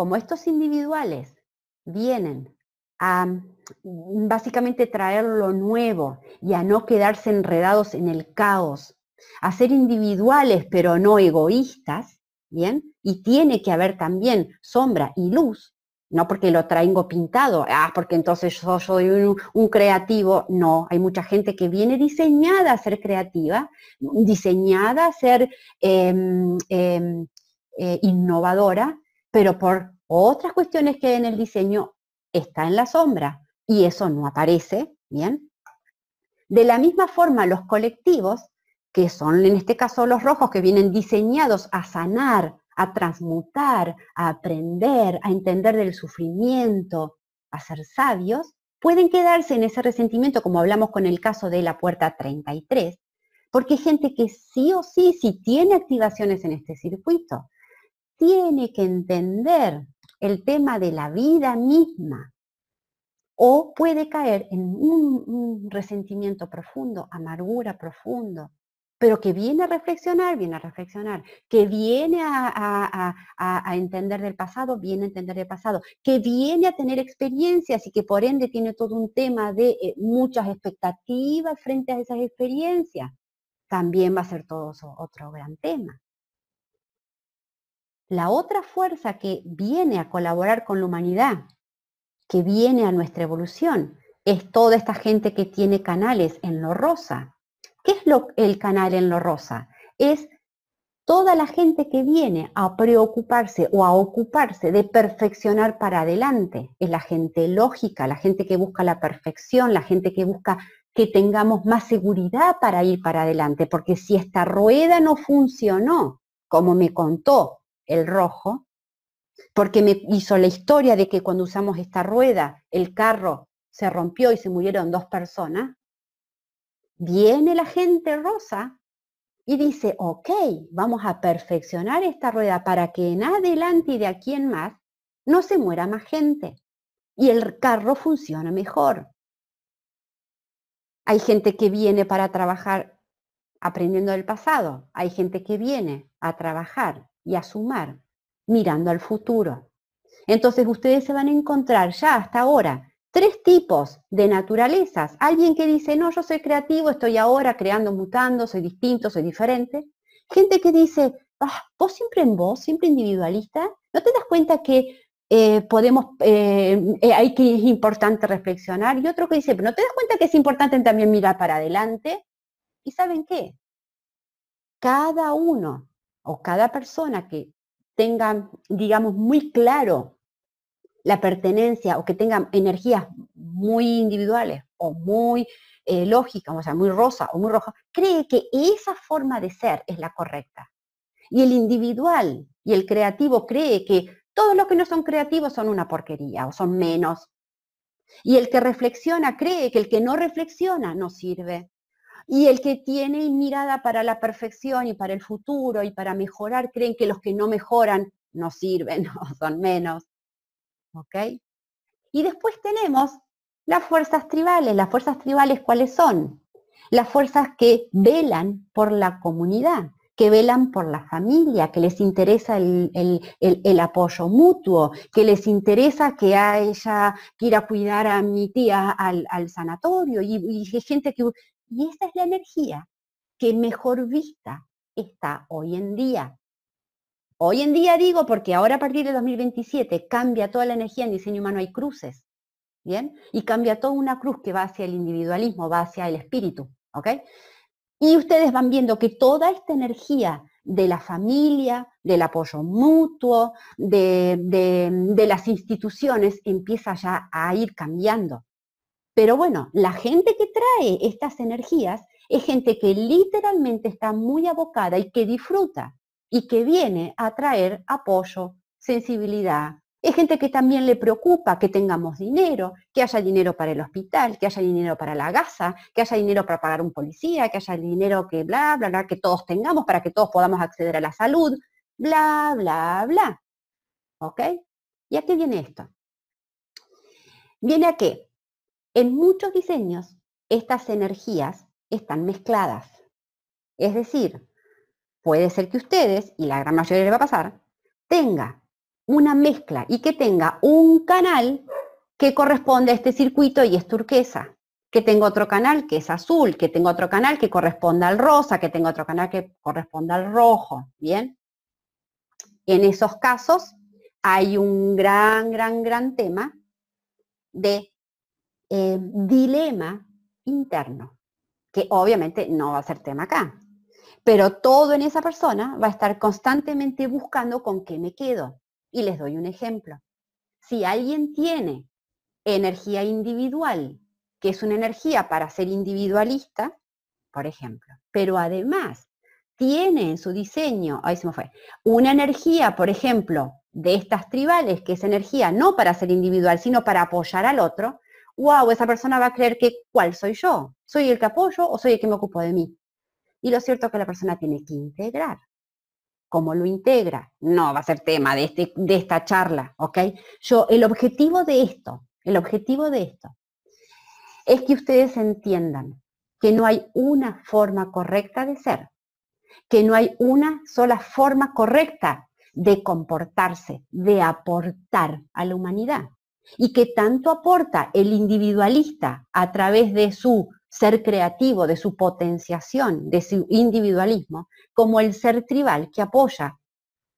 Speaker 1: como estos individuales vienen a mm, básicamente traer lo nuevo y a no quedarse enredados en el caos, a ser individuales pero no egoístas, ¿bien? Y tiene que haber también sombra y luz, no porque lo traigo pintado, ah, porque entonces yo soy un, creativo, no, hay mucha gente que viene diseñada a ser creativa, diseñada a ser em, em, eh, innovadora, pero por otras cuestiones que en el diseño está en la sombra y eso no aparece, ¿bien? De la misma forma, los colectivos, que son en este caso los rojos, que vienen diseñados a sanar, a transmutar, a aprender, a entender del sufrimiento, a ser sabios, pueden quedarse en ese resentimiento, como hablamos con el caso de la puerta 33, porque hay gente que sí o sí, si tiene activaciones en este circuito, tiene que entender el tema de la vida misma o puede caer en un, resentimiento profundo, amargura profundo, pero que viene a reflexionar, viene a reflexionar, que viene a, entender del pasado, viene a entender del pasado, que viene a tener experiencias y que por ende tiene todo un tema de eh, muchas expectativas frente a esas experiencias, también va a ser todo otro gran tema. La otra fuerza que viene a colaborar con la humanidad, que viene a nuestra evolución, es toda esta gente que tiene canales en lo rosa. ¿Qué es lo, el canal en lo rosa? Es toda la gente que viene a preocuparse o a ocuparse de perfeccionar para adelante. Es la gente lógica, la gente que busca la perfección, la gente que busca que tengamos más seguridad para ir para adelante, porque si esta rueda no funcionó, como me contó el rojo, porque me hizo la historia de que cuando usamos esta rueda, el carro se rompió y se murieron dos personas, viene la gente rosa y dice, ok, vamos a perfeccionar esta rueda para que en adelante y de aquí en más no se muera más gente y el carro funcione mejor. Hay gente que viene para trabajar aprendiendo del pasado, hay gente que viene a trabajar y a sumar mirando al futuro. Entonces ustedes se van a encontrar ya hasta ahora tres tipos de naturalezas. Alguien que dice, no, yo soy creativo, estoy ahora creando, mutando, soy distinto, soy diferente. Gente que dice, ah, vos siempre en vos, siempre individualista. ¿No te das cuenta que eh, podemos, eh, eh, hay que es importante reflexionar? Y otro que dice, pero ¿no te das cuenta que es importante también mirar para adelante? ¿Y saben qué? Cada uno o cada persona que tenga, digamos, muy claro la pertenencia o que tengan energías muy individuales o muy eh, lógicas, o sea, muy rosa o muy roja, cree que esa forma de ser es la correcta. Y el individual y el creativo cree que todos los que no son creativos son una porquería o son menos. Y el que reflexiona cree que el que no reflexiona no sirve. Y el que tiene mirada para la perfección y para el futuro y para mejorar, creen que los que no mejoran no sirven o son menos. ¿ok? Y después tenemos las fuerzas tribales. ¿Las fuerzas tribales cuáles son? Las fuerzas que velan por la comunidad, que velan por la familia, que les interesa el, apoyo mutuo, que les interesa que a ella quiera cuidar a mi tía al, sanatorio y, y gente que... Y esa es la energía que mejor vista está hoy en día. Hoy en día digo, porque ahora a partir de 2027 cambia toda la energía en diseño humano, hay cruces, ¿bien? Y cambia toda una cruz que va hacia el individualismo, va hacia el espíritu, ¿ok? Y ustedes van viendo que toda esta energía de la familia, del apoyo mutuo, de, de, las instituciones, empieza ya a ir cambiando. Pero bueno, la gente que trae estas energías es gente que literalmente está muy abocada y que disfruta y que viene a traer apoyo, sensibilidad. Es gente que también le preocupa que tengamos dinero, que haya dinero para el hospital, que haya dinero para la gasa, que haya dinero para pagar un policía, que haya dinero que bla, bla, bla, que todos tengamos para que todos podamos acceder a la salud, bla, bla, bla. ¿Ok? ¿Y a qué viene esto? Viene a que en muchos diseños estas energías están mezcladas. Es decir, puede ser que ustedes, y la gran mayoría le va a pasar, tenga una mezcla y que tenga un canal que corresponde a este circuito y es turquesa, que tenga otro canal que es azul, que tenga otro canal que corresponda al rosa, que tenga otro canal que corresponda al rojo, ¿bien? En esos casos hay un gran, gran, gran tema de eh, dilema interno, que obviamente no va a ser tema acá, pero todo en esa persona va a estar constantemente buscando con qué me quedo. Y les doy un ejemplo. Si alguien tiene energía individual, que es una energía para ser individualista, por ejemplo, pero además tiene en su diseño, ahí se me fue, una energía, por ejemplo, de estas tribales, que es energía no para ser individual, sino para apoyar al otro, wow, esa persona va a creer que, ¿cuál soy yo? ¿Soy el que apoyo o soy el que me ocupo de mí? Y lo cierto es que la persona tiene que integrar. ¿Cómo lo integra? No va a ser tema de, este, de esta charla, ¿ok? Yo, el objetivo de esto, el objetivo de esto, es que ustedes entiendan que no hay una forma correcta de ser, que no hay una sola forma correcta de comportarse, de aportar a la humanidad. Y que tanto aporta el individualista a través de su ser creativo, de su potenciación, de su individualismo, como el ser tribal que apoya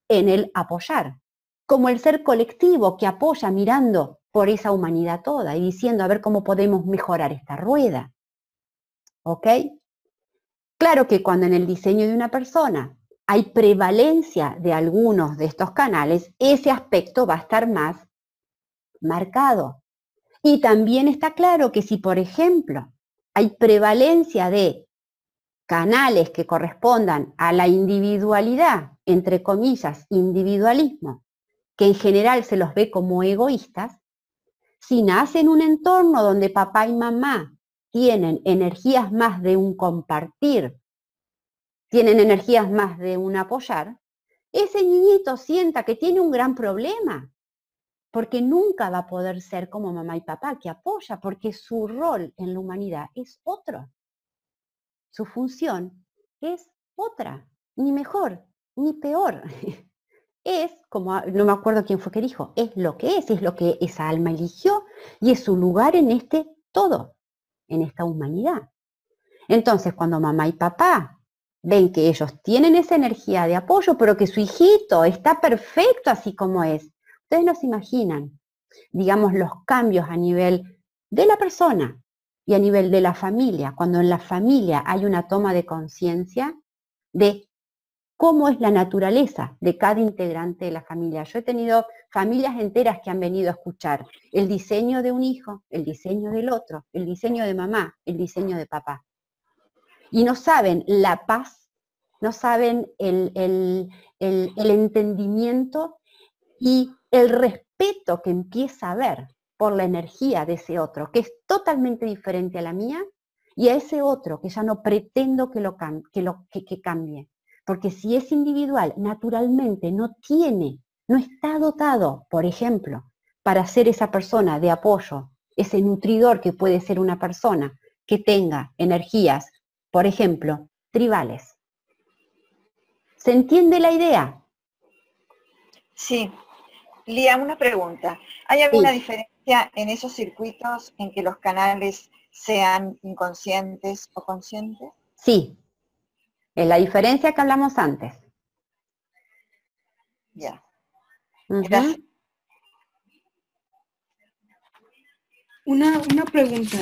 Speaker 1: en el apoyar, como el ser colectivo que apoya mirando por esa humanidad toda y diciendo a ver cómo podemos mejorar esta rueda. ¿Ok? Claro que cuando en el diseño de una persona hay prevalencia de algunos de estos canales, ese aspecto va a estar más marcado. Y también está claro que si, por ejemplo, hay prevalencia de canales que correspondan a la individualidad, entre comillas, individualismo, que en general se los ve como egoístas, si nace en un entorno donde papá y mamá tienen energías más de un compartir, tienen energías más de un apoyar, ese niñito sienta que tiene un gran problema, porque nunca va a poder ser como mamá y papá que apoya, porque su rol en la humanidad es otro. Su función es otra, ni mejor, ni peor. Es, como no me acuerdo quién fue que dijo, es lo que es, es lo que esa alma eligió y es su lugar en este todo, en esta humanidad. Entonces, cuando mamá y papá ven que ellos tienen esa energía de apoyo, pero que su hijito está perfecto así como es. Ustedes no se imaginan, digamos, los cambios a nivel de la persona y a nivel de la familia, cuando en la familia hay una toma de conciencia de cómo es la naturaleza de cada integrante de la familia. Yo he tenido familias enteras que han venido a escuchar el diseño de un hijo, el diseño del otro, el diseño de mamá, el diseño de papá y no saben la paz, no saben el, entendimiento y el respeto que empieza a haber por la energía de ese otro, que es totalmente diferente a la mía, y a ese otro que ya no pretendo que, lo, que, lo, que cambie. Porque si es individual, naturalmente no tiene, no está dotado, por ejemplo, para ser esa persona de apoyo, ese nutridor que puede ser una persona que tenga energías por ejemplo, tribales. ¿Se entiende la idea?
Speaker 8: Sí. Lía, una pregunta. ¿Hay alguna diferencia en esos circuitos en que los canales sean inconscientes o conscientes?
Speaker 1: Sí. Es la diferencia que hablamos antes.
Speaker 8: Ya.
Speaker 4: Una, una pregunta.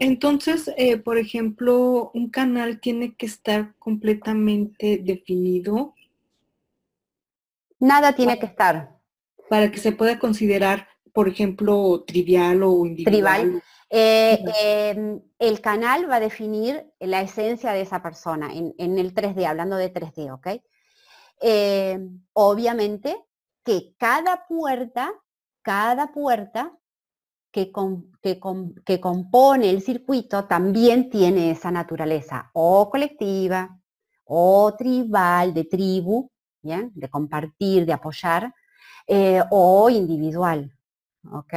Speaker 4: Entonces, eh, por ejemplo, un canal tiene que estar completamente definido.
Speaker 1: Nada tiene que estar.
Speaker 4: Para que se pueda considerar, por ejemplo, trivial o individual.
Speaker 1: Trivial. Eh, em, el canal va a definir la esencia de esa persona en, en el 3D, hablando de 3D, ¿ok? Em, obviamente que cada puerta, cada puerta que, que, compone el circuito también tiene esa naturaleza, o colectiva, o tribal, de tribu, ¿bien? de compartir, de apoyar, eh, o individual. ¿ok?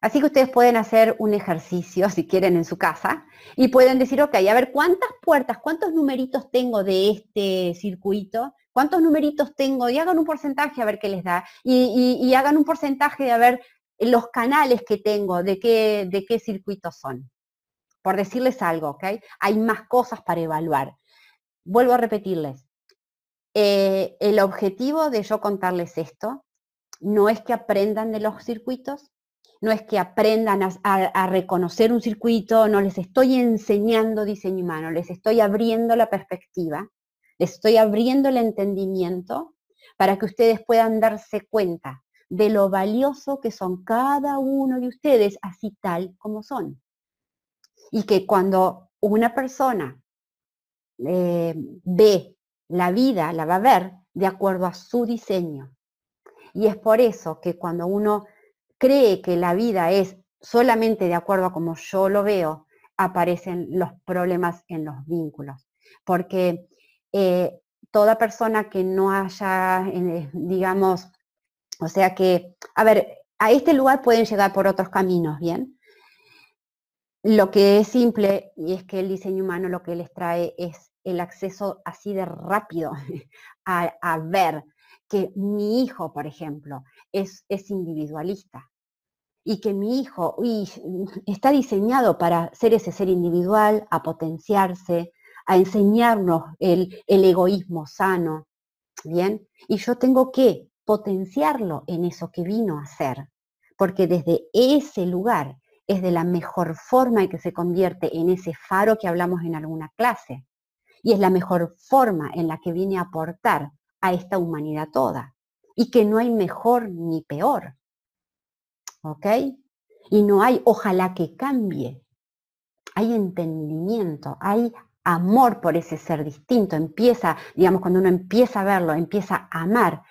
Speaker 1: Así que ustedes pueden hacer un ejercicio, si quieren, en su casa, y pueden decir, ok, a ver, ¿cuántas puertas, cuántos numeritos tengo de este circuito? ¿Cuántos numeritos tengo? Y hagan un porcentaje a ver qué les da. Y, hagan un porcentaje de a ver los canales que tengo, de qué, de qué circuitos son. Por decirles algo, ¿ok? Hay más cosas para evaluar. Vuelvo a repetirles. Eh, el objetivo de yo contarles esto no es que aprendan de los circuitos, no es que aprendan a, reconocer un circuito, no les estoy enseñando diseño humano, les estoy abriendo la perspectiva, les estoy abriendo el entendimiento para que ustedes puedan darse cuenta de lo valioso que son cada uno de ustedes, así tal como son. Y que cuando una persona eh, ve la vida, la va a ver de acuerdo a su diseño. Y es por eso que cuando uno cree que la vida es solamente de acuerdo a como yo lo veo, aparecen los problemas en los vínculos. Porque eh, toda persona que no haya, eh, digamos, o sea que, a ver, a este lugar pueden llegar por otros caminos, ¿bien? Lo que es simple y es que el diseño humano lo que les trae es el acceso así de rápido a, ver que mi hijo, por ejemplo, es, es individualista y que mi hijo está diseñado para ser ese ser individual, a potenciarse, a enseñarnos el, el egoísmo sano, ¿bien? Y yo tengo que potenciarlo en eso que vino a ser, porque desde ese lugar es de la mejor forma en que se convierte en ese faro que hablamos en alguna clase, y es la mejor forma en la que viene a aportar a esta humanidad toda, y que no hay mejor ni peor, ¿ok? Y no hay ojalá que cambie, hay entendimiento, hay amor por ese ser distinto, empieza, digamos, cuando uno empieza a verlo, empieza a amar.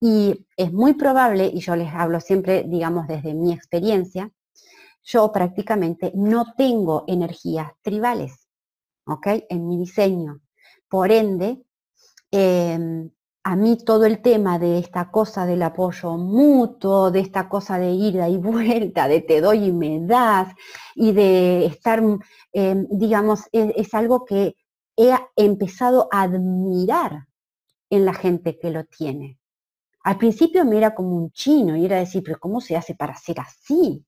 Speaker 1: Y es muy probable, y yo les hablo siempre, digamos, desde mi experiencia, yo prácticamente no tengo energías tribales, En mi diseño. por ende, em, a mí todo el tema de esta cosa del apoyo mutuo, de esta cosa de ida y vuelta, de te doy y me das, y de estar, em, digamos, es, es, algo que he empezado a admirar en la gente que lo tiene. Al principio me era como un chino y era decir, pero ¿cómo se hace para ser así?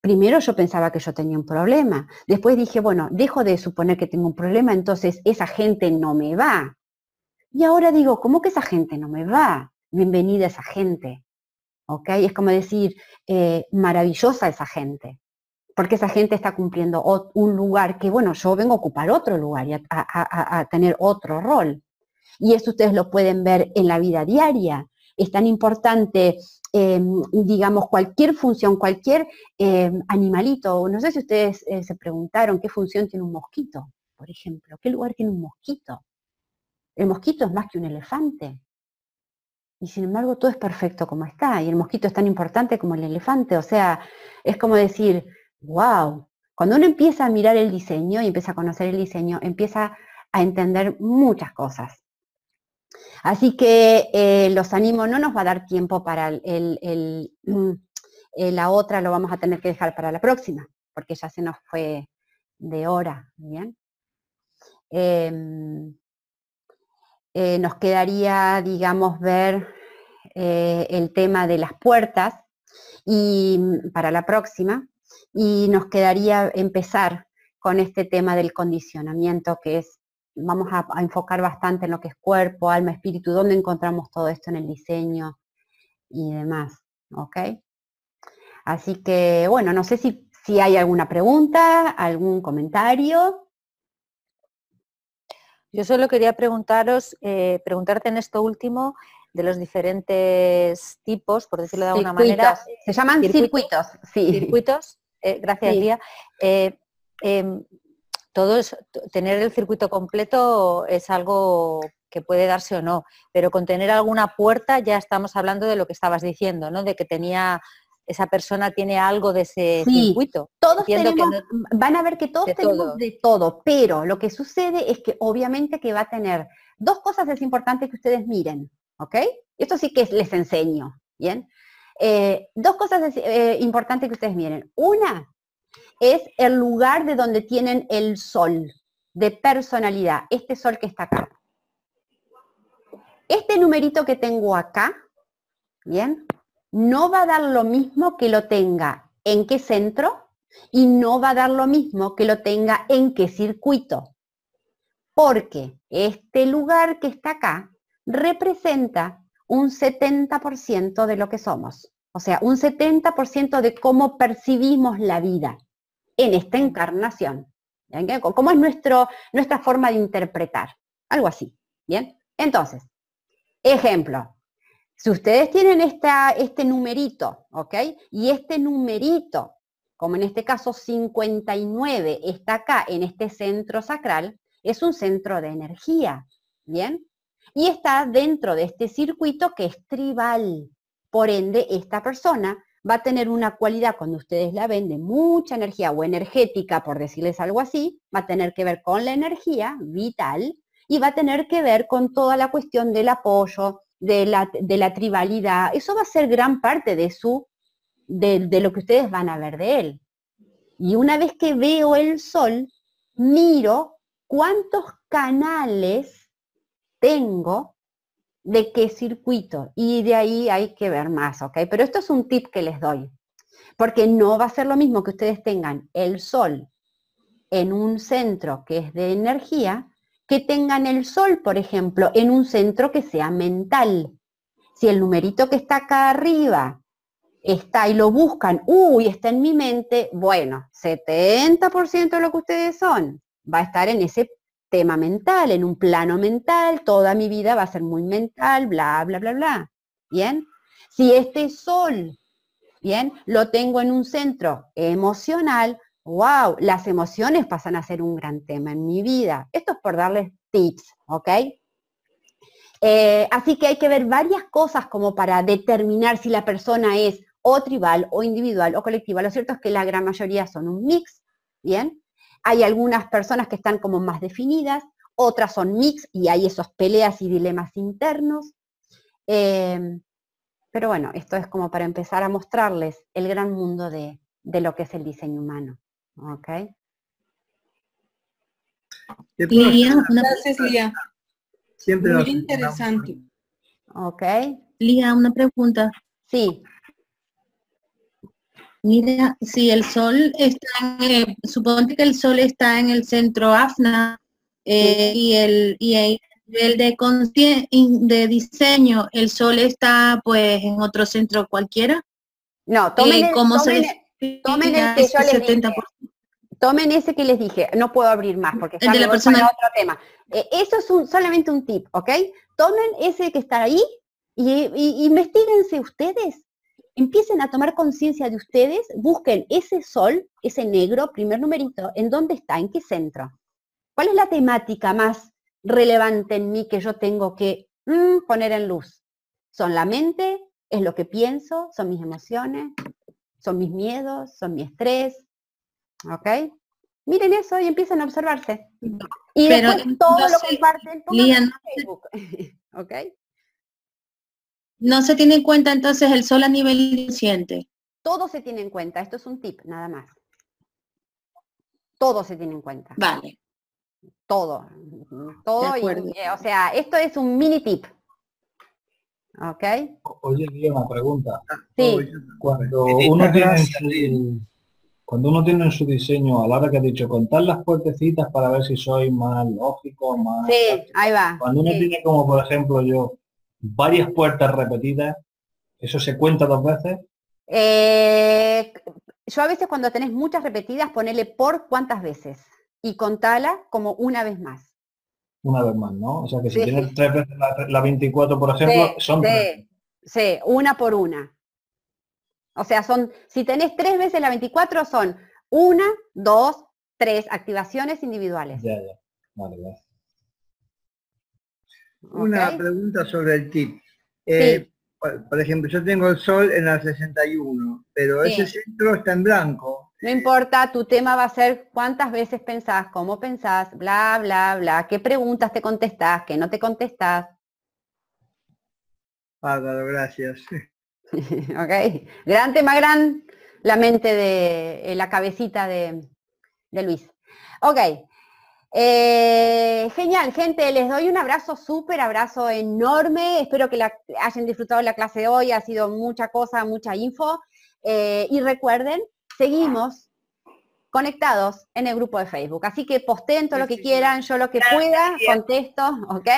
Speaker 1: Primero yo pensaba que yo tenía un problema. Después dije, bueno, dejo de suponer que tengo un problema, entonces esa gente no me va. Y ahora digo, ¿cómo que esa gente no me va? Bienvenida esa gente. ¿Ok? Es como decir, eh, maravillosa esa gente. Porque esa gente está cumpliendo un lugar que, bueno, yo vengo a ocupar otro lugar y a tener otro rol. Y eso ustedes lo pueden ver en la vida diaria es tan importante, em, digamos, cualquier función, cualquier em, animalito. No sé si ustedes eh, se preguntaron qué función tiene un mosquito, por ejemplo. ¿Qué lugar tiene un mosquito? El mosquito es más que un elefante. Y sin embargo todo es perfecto como está. Y el mosquito es tan importante como el elefante. O sea, es como decir, wow. Cuando uno empieza a mirar el diseño y empieza a conocer el diseño, empieza a entender muchas cosas. Así que eh, los animo, no nos va a dar tiempo para mm, eh, la otra, lo vamos a tener que dejar para la próxima, porque ya se nos fue de hora, ¿bien? Em, eh, nos quedaría, digamos, ver el tema de las puertas y mm, para la próxima, y nos quedaría empezar con este tema del condicionamiento, que es vamos a, enfocar bastante en lo que es cuerpo, alma, espíritu, dónde encontramos todo esto en el diseño y demás, ¿ok? Así que, bueno, no sé si, si hay alguna pregunta, algún comentario.
Speaker 3: Yo solo quería preguntaros, eh, preguntarte en esto último de los diferentes tipos, por decirlo de alguna manera.
Speaker 1: Se llaman circuitos,
Speaker 3: sí. Circuitos, eh, gracias, Lía. Eh, em, todo es, tener el circuito completo es algo que puede darse o no, pero con tener alguna puerta ya estamos hablando de lo que estabas diciendo, ¿no? De que tenía esa persona tiene algo de ese circuito.
Speaker 1: Todos tenemos, van a ver que todos tenemos de todo, pero lo que sucede es que obviamente que va a tener dos cosas es importante que ustedes miren, ¿ok? Esto sí que les enseño, ¿bien? Eh, dos cosas es eh, importante que ustedes miren. Una, es el lugar de donde tienen el sol de personalidad, este sol que está acá. Este numerito que tengo acá, ¿bien? No va a dar lo mismo que lo tenga en qué centro y no va a dar lo mismo que lo tenga en qué circuito. Porque este lugar que está acá representa un 70% de lo que somos. O sea, un 70% de cómo percibimos la vida en esta encarnación. ¿Cómo es nuestro, nuestra forma de interpretar? Algo así. Bien. Entonces, ejemplo. Si ustedes tienen esta, este numerito, ¿ok? Y este numerito, como en este caso 59, está acá en este centro sacral, es un centro de energía, ¿bien? Y está dentro de este circuito que es tribal. Por ende, esta persona va a tener una cualidad cuando ustedes la ven de mucha energía o energética, por decirles algo así, va a tener que ver con la energía vital y va a tener que ver con toda la cuestión del apoyo, de la, de la tribalidad. Eso va a ser gran parte de su, de, de lo que ustedes van a ver de él. Y una vez que veo el sol, miro cuántos canales tengo de qué circuito y de ahí hay que ver más, ¿ok? Pero esto es un tip que les doy, porque no va a ser lo mismo que ustedes tengan el sol en un centro que es de energía, que tengan el sol, por ejemplo, en un centro que sea mental. Si el numerito que está acá arriba está y lo buscan, uy, está en mi mente, bueno, 70% de lo que ustedes son va a estar en ese tema mental, en un plano mental, toda mi vida va a ser muy mental, bla, bla, bla, bla. ¿Bien? Si este sol, ¿bien? Lo tengo en un centro emocional, wow, las emociones pasan a ser un gran tema en mi vida. Esto es por darles tips, ¿ok? Eh, así que hay que ver varias cosas como para determinar si la persona es o tribal o individual o colectiva. Lo cierto es que la gran mayoría son un mix, ¿bien? Hay algunas personas que están como más definidas, otras son mix y hay esos peleas y dilemas internos. Em, pero bueno, esto es como para empezar a mostrarles el gran mundo de, lo que es el diseño humano. ¿Ok?
Speaker 4: Gracias, Lía.
Speaker 2: Siempre
Speaker 4: Muy interesante.
Speaker 1: Ok.
Speaker 10: Lía, una pregunta.
Speaker 1: Sí.
Speaker 10: Mira, si el sol está, en, suponte que el sol está en el centro AFNA eh, y el y el nivel de de diseño, el sol está pues en otro centro cualquiera.
Speaker 1: No, tomen, eh, ¿cómo se tomen el que yo les dije. Tomen ese que les dije, no puedo abrir más porque
Speaker 10: el de la persona...
Speaker 1: otro tema. Eh, eso es un, solamente un tip, ¿ok? Tomen ese que está ahí y, y investiguense ustedes empiecen a tomar conciencia de ustedes, busquen ese sol, ese negro, primer numerito, ¿en dónde está? ¿En qué centro? ¿Cuál es la temática más relevante en mí que yo tengo que mm, poner en luz? ¿Son la mente? ¿Es lo que pienso? ¿Son mis emociones? ¿Son mis miedos? ¿Son mi estrés? ¿Ok? Miren eso y empiecen a observarse. Y después todo lo comparten en Facebook. ¿Ok?
Speaker 10: No se tiene en cuenta entonces el sol a nivel inconsciente.
Speaker 1: Todo se tiene en cuenta, esto es un tip nada más. Todo se tiene en cuenta.
Speaker 10: Vale.
Speaker 1: Todo. Todo eh, o sea, esto es un mini tip. ¿Ok?
Speaker 11: Oye, una pregunta.
Speaker 1: Sí.
Speaker 11: Cuando uno tiene en su, cuando uno tiene en su diseño, a la hora que ha dicho, contar las puertecitas para ver si soy más lógico, más...
Speaker 1: Sí, ahí va.
Speaker 11: Cuando uno tiene como, por ejemplo, yo, varias puertas repetidas, ¿eso se cuenta dos veces?
Speaker 1: Eh, yo a veces cuando tenés muchas repetidas, ponele por cuántas veces y contala como una vez más.
Speaker 11: Una vez más, ¿no? O sea que si tienes tres veces la, 24, por ejemplo, son
Speaker 1: sí, sí, una por una. O sea, son, si tenés tres veces la 24, son una, dos, tres activaciones individuales.
Speaker 11: Ya, ya. Vale, vale.
Speaker 2: Una pregunta sobre el tip. Eh, por, ejemplo, yo tengo el sol en la 61, pero ese centro está en blanco.
Speaker 1: No importa, tu tema va a ser cuántas veces pensás, cómo pensás, bla, bla, bla, qué preguntas te contestás, qué no te contestás.
Speaker 2: Bárbaro, gracias.
Speaker 1: ok, gran tema, gran la mente de la cabecita de, de Luis. Ok, eh, genial, gente, les doy un abrazo, súper abrazo enorme. Espero que la, hayan disfrutado la clase de hoy, ha sido mucha cosa, mucha info. Eh, y recuerden, seguimos conectados en el grupo de Facebook. Así que posteen todo lo que quieran, yo lo que pueda, contesto, ¿ok?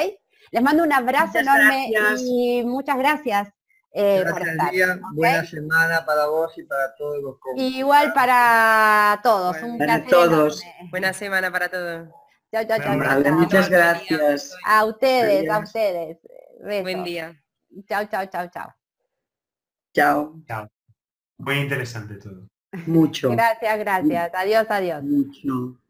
Speaker 1: Les mando un abrazo enorme y muchas gracias.
Speaker 2: Eh, gracias, Buena semana para vos y para todos los
Speaker 1: Igual para todos. un
Speaker 12: para todos. Buena semana para todos.
Speaker 1: Chao, chao, chao.
Speaker 12: muchas gracias.
Speaker 1: A ustedes, a ustedes.
Speaker 12: Buen día.
Speaker 1: Chao, chao, chao, chao.
Speaker 12: Chao.
Speaker 5: Chao. Muy interesante todo.
Speaker 12: Mucho.
Speaker 1: Gracias, gracias. Adiós, adiós.
Speaker 12: Mucho.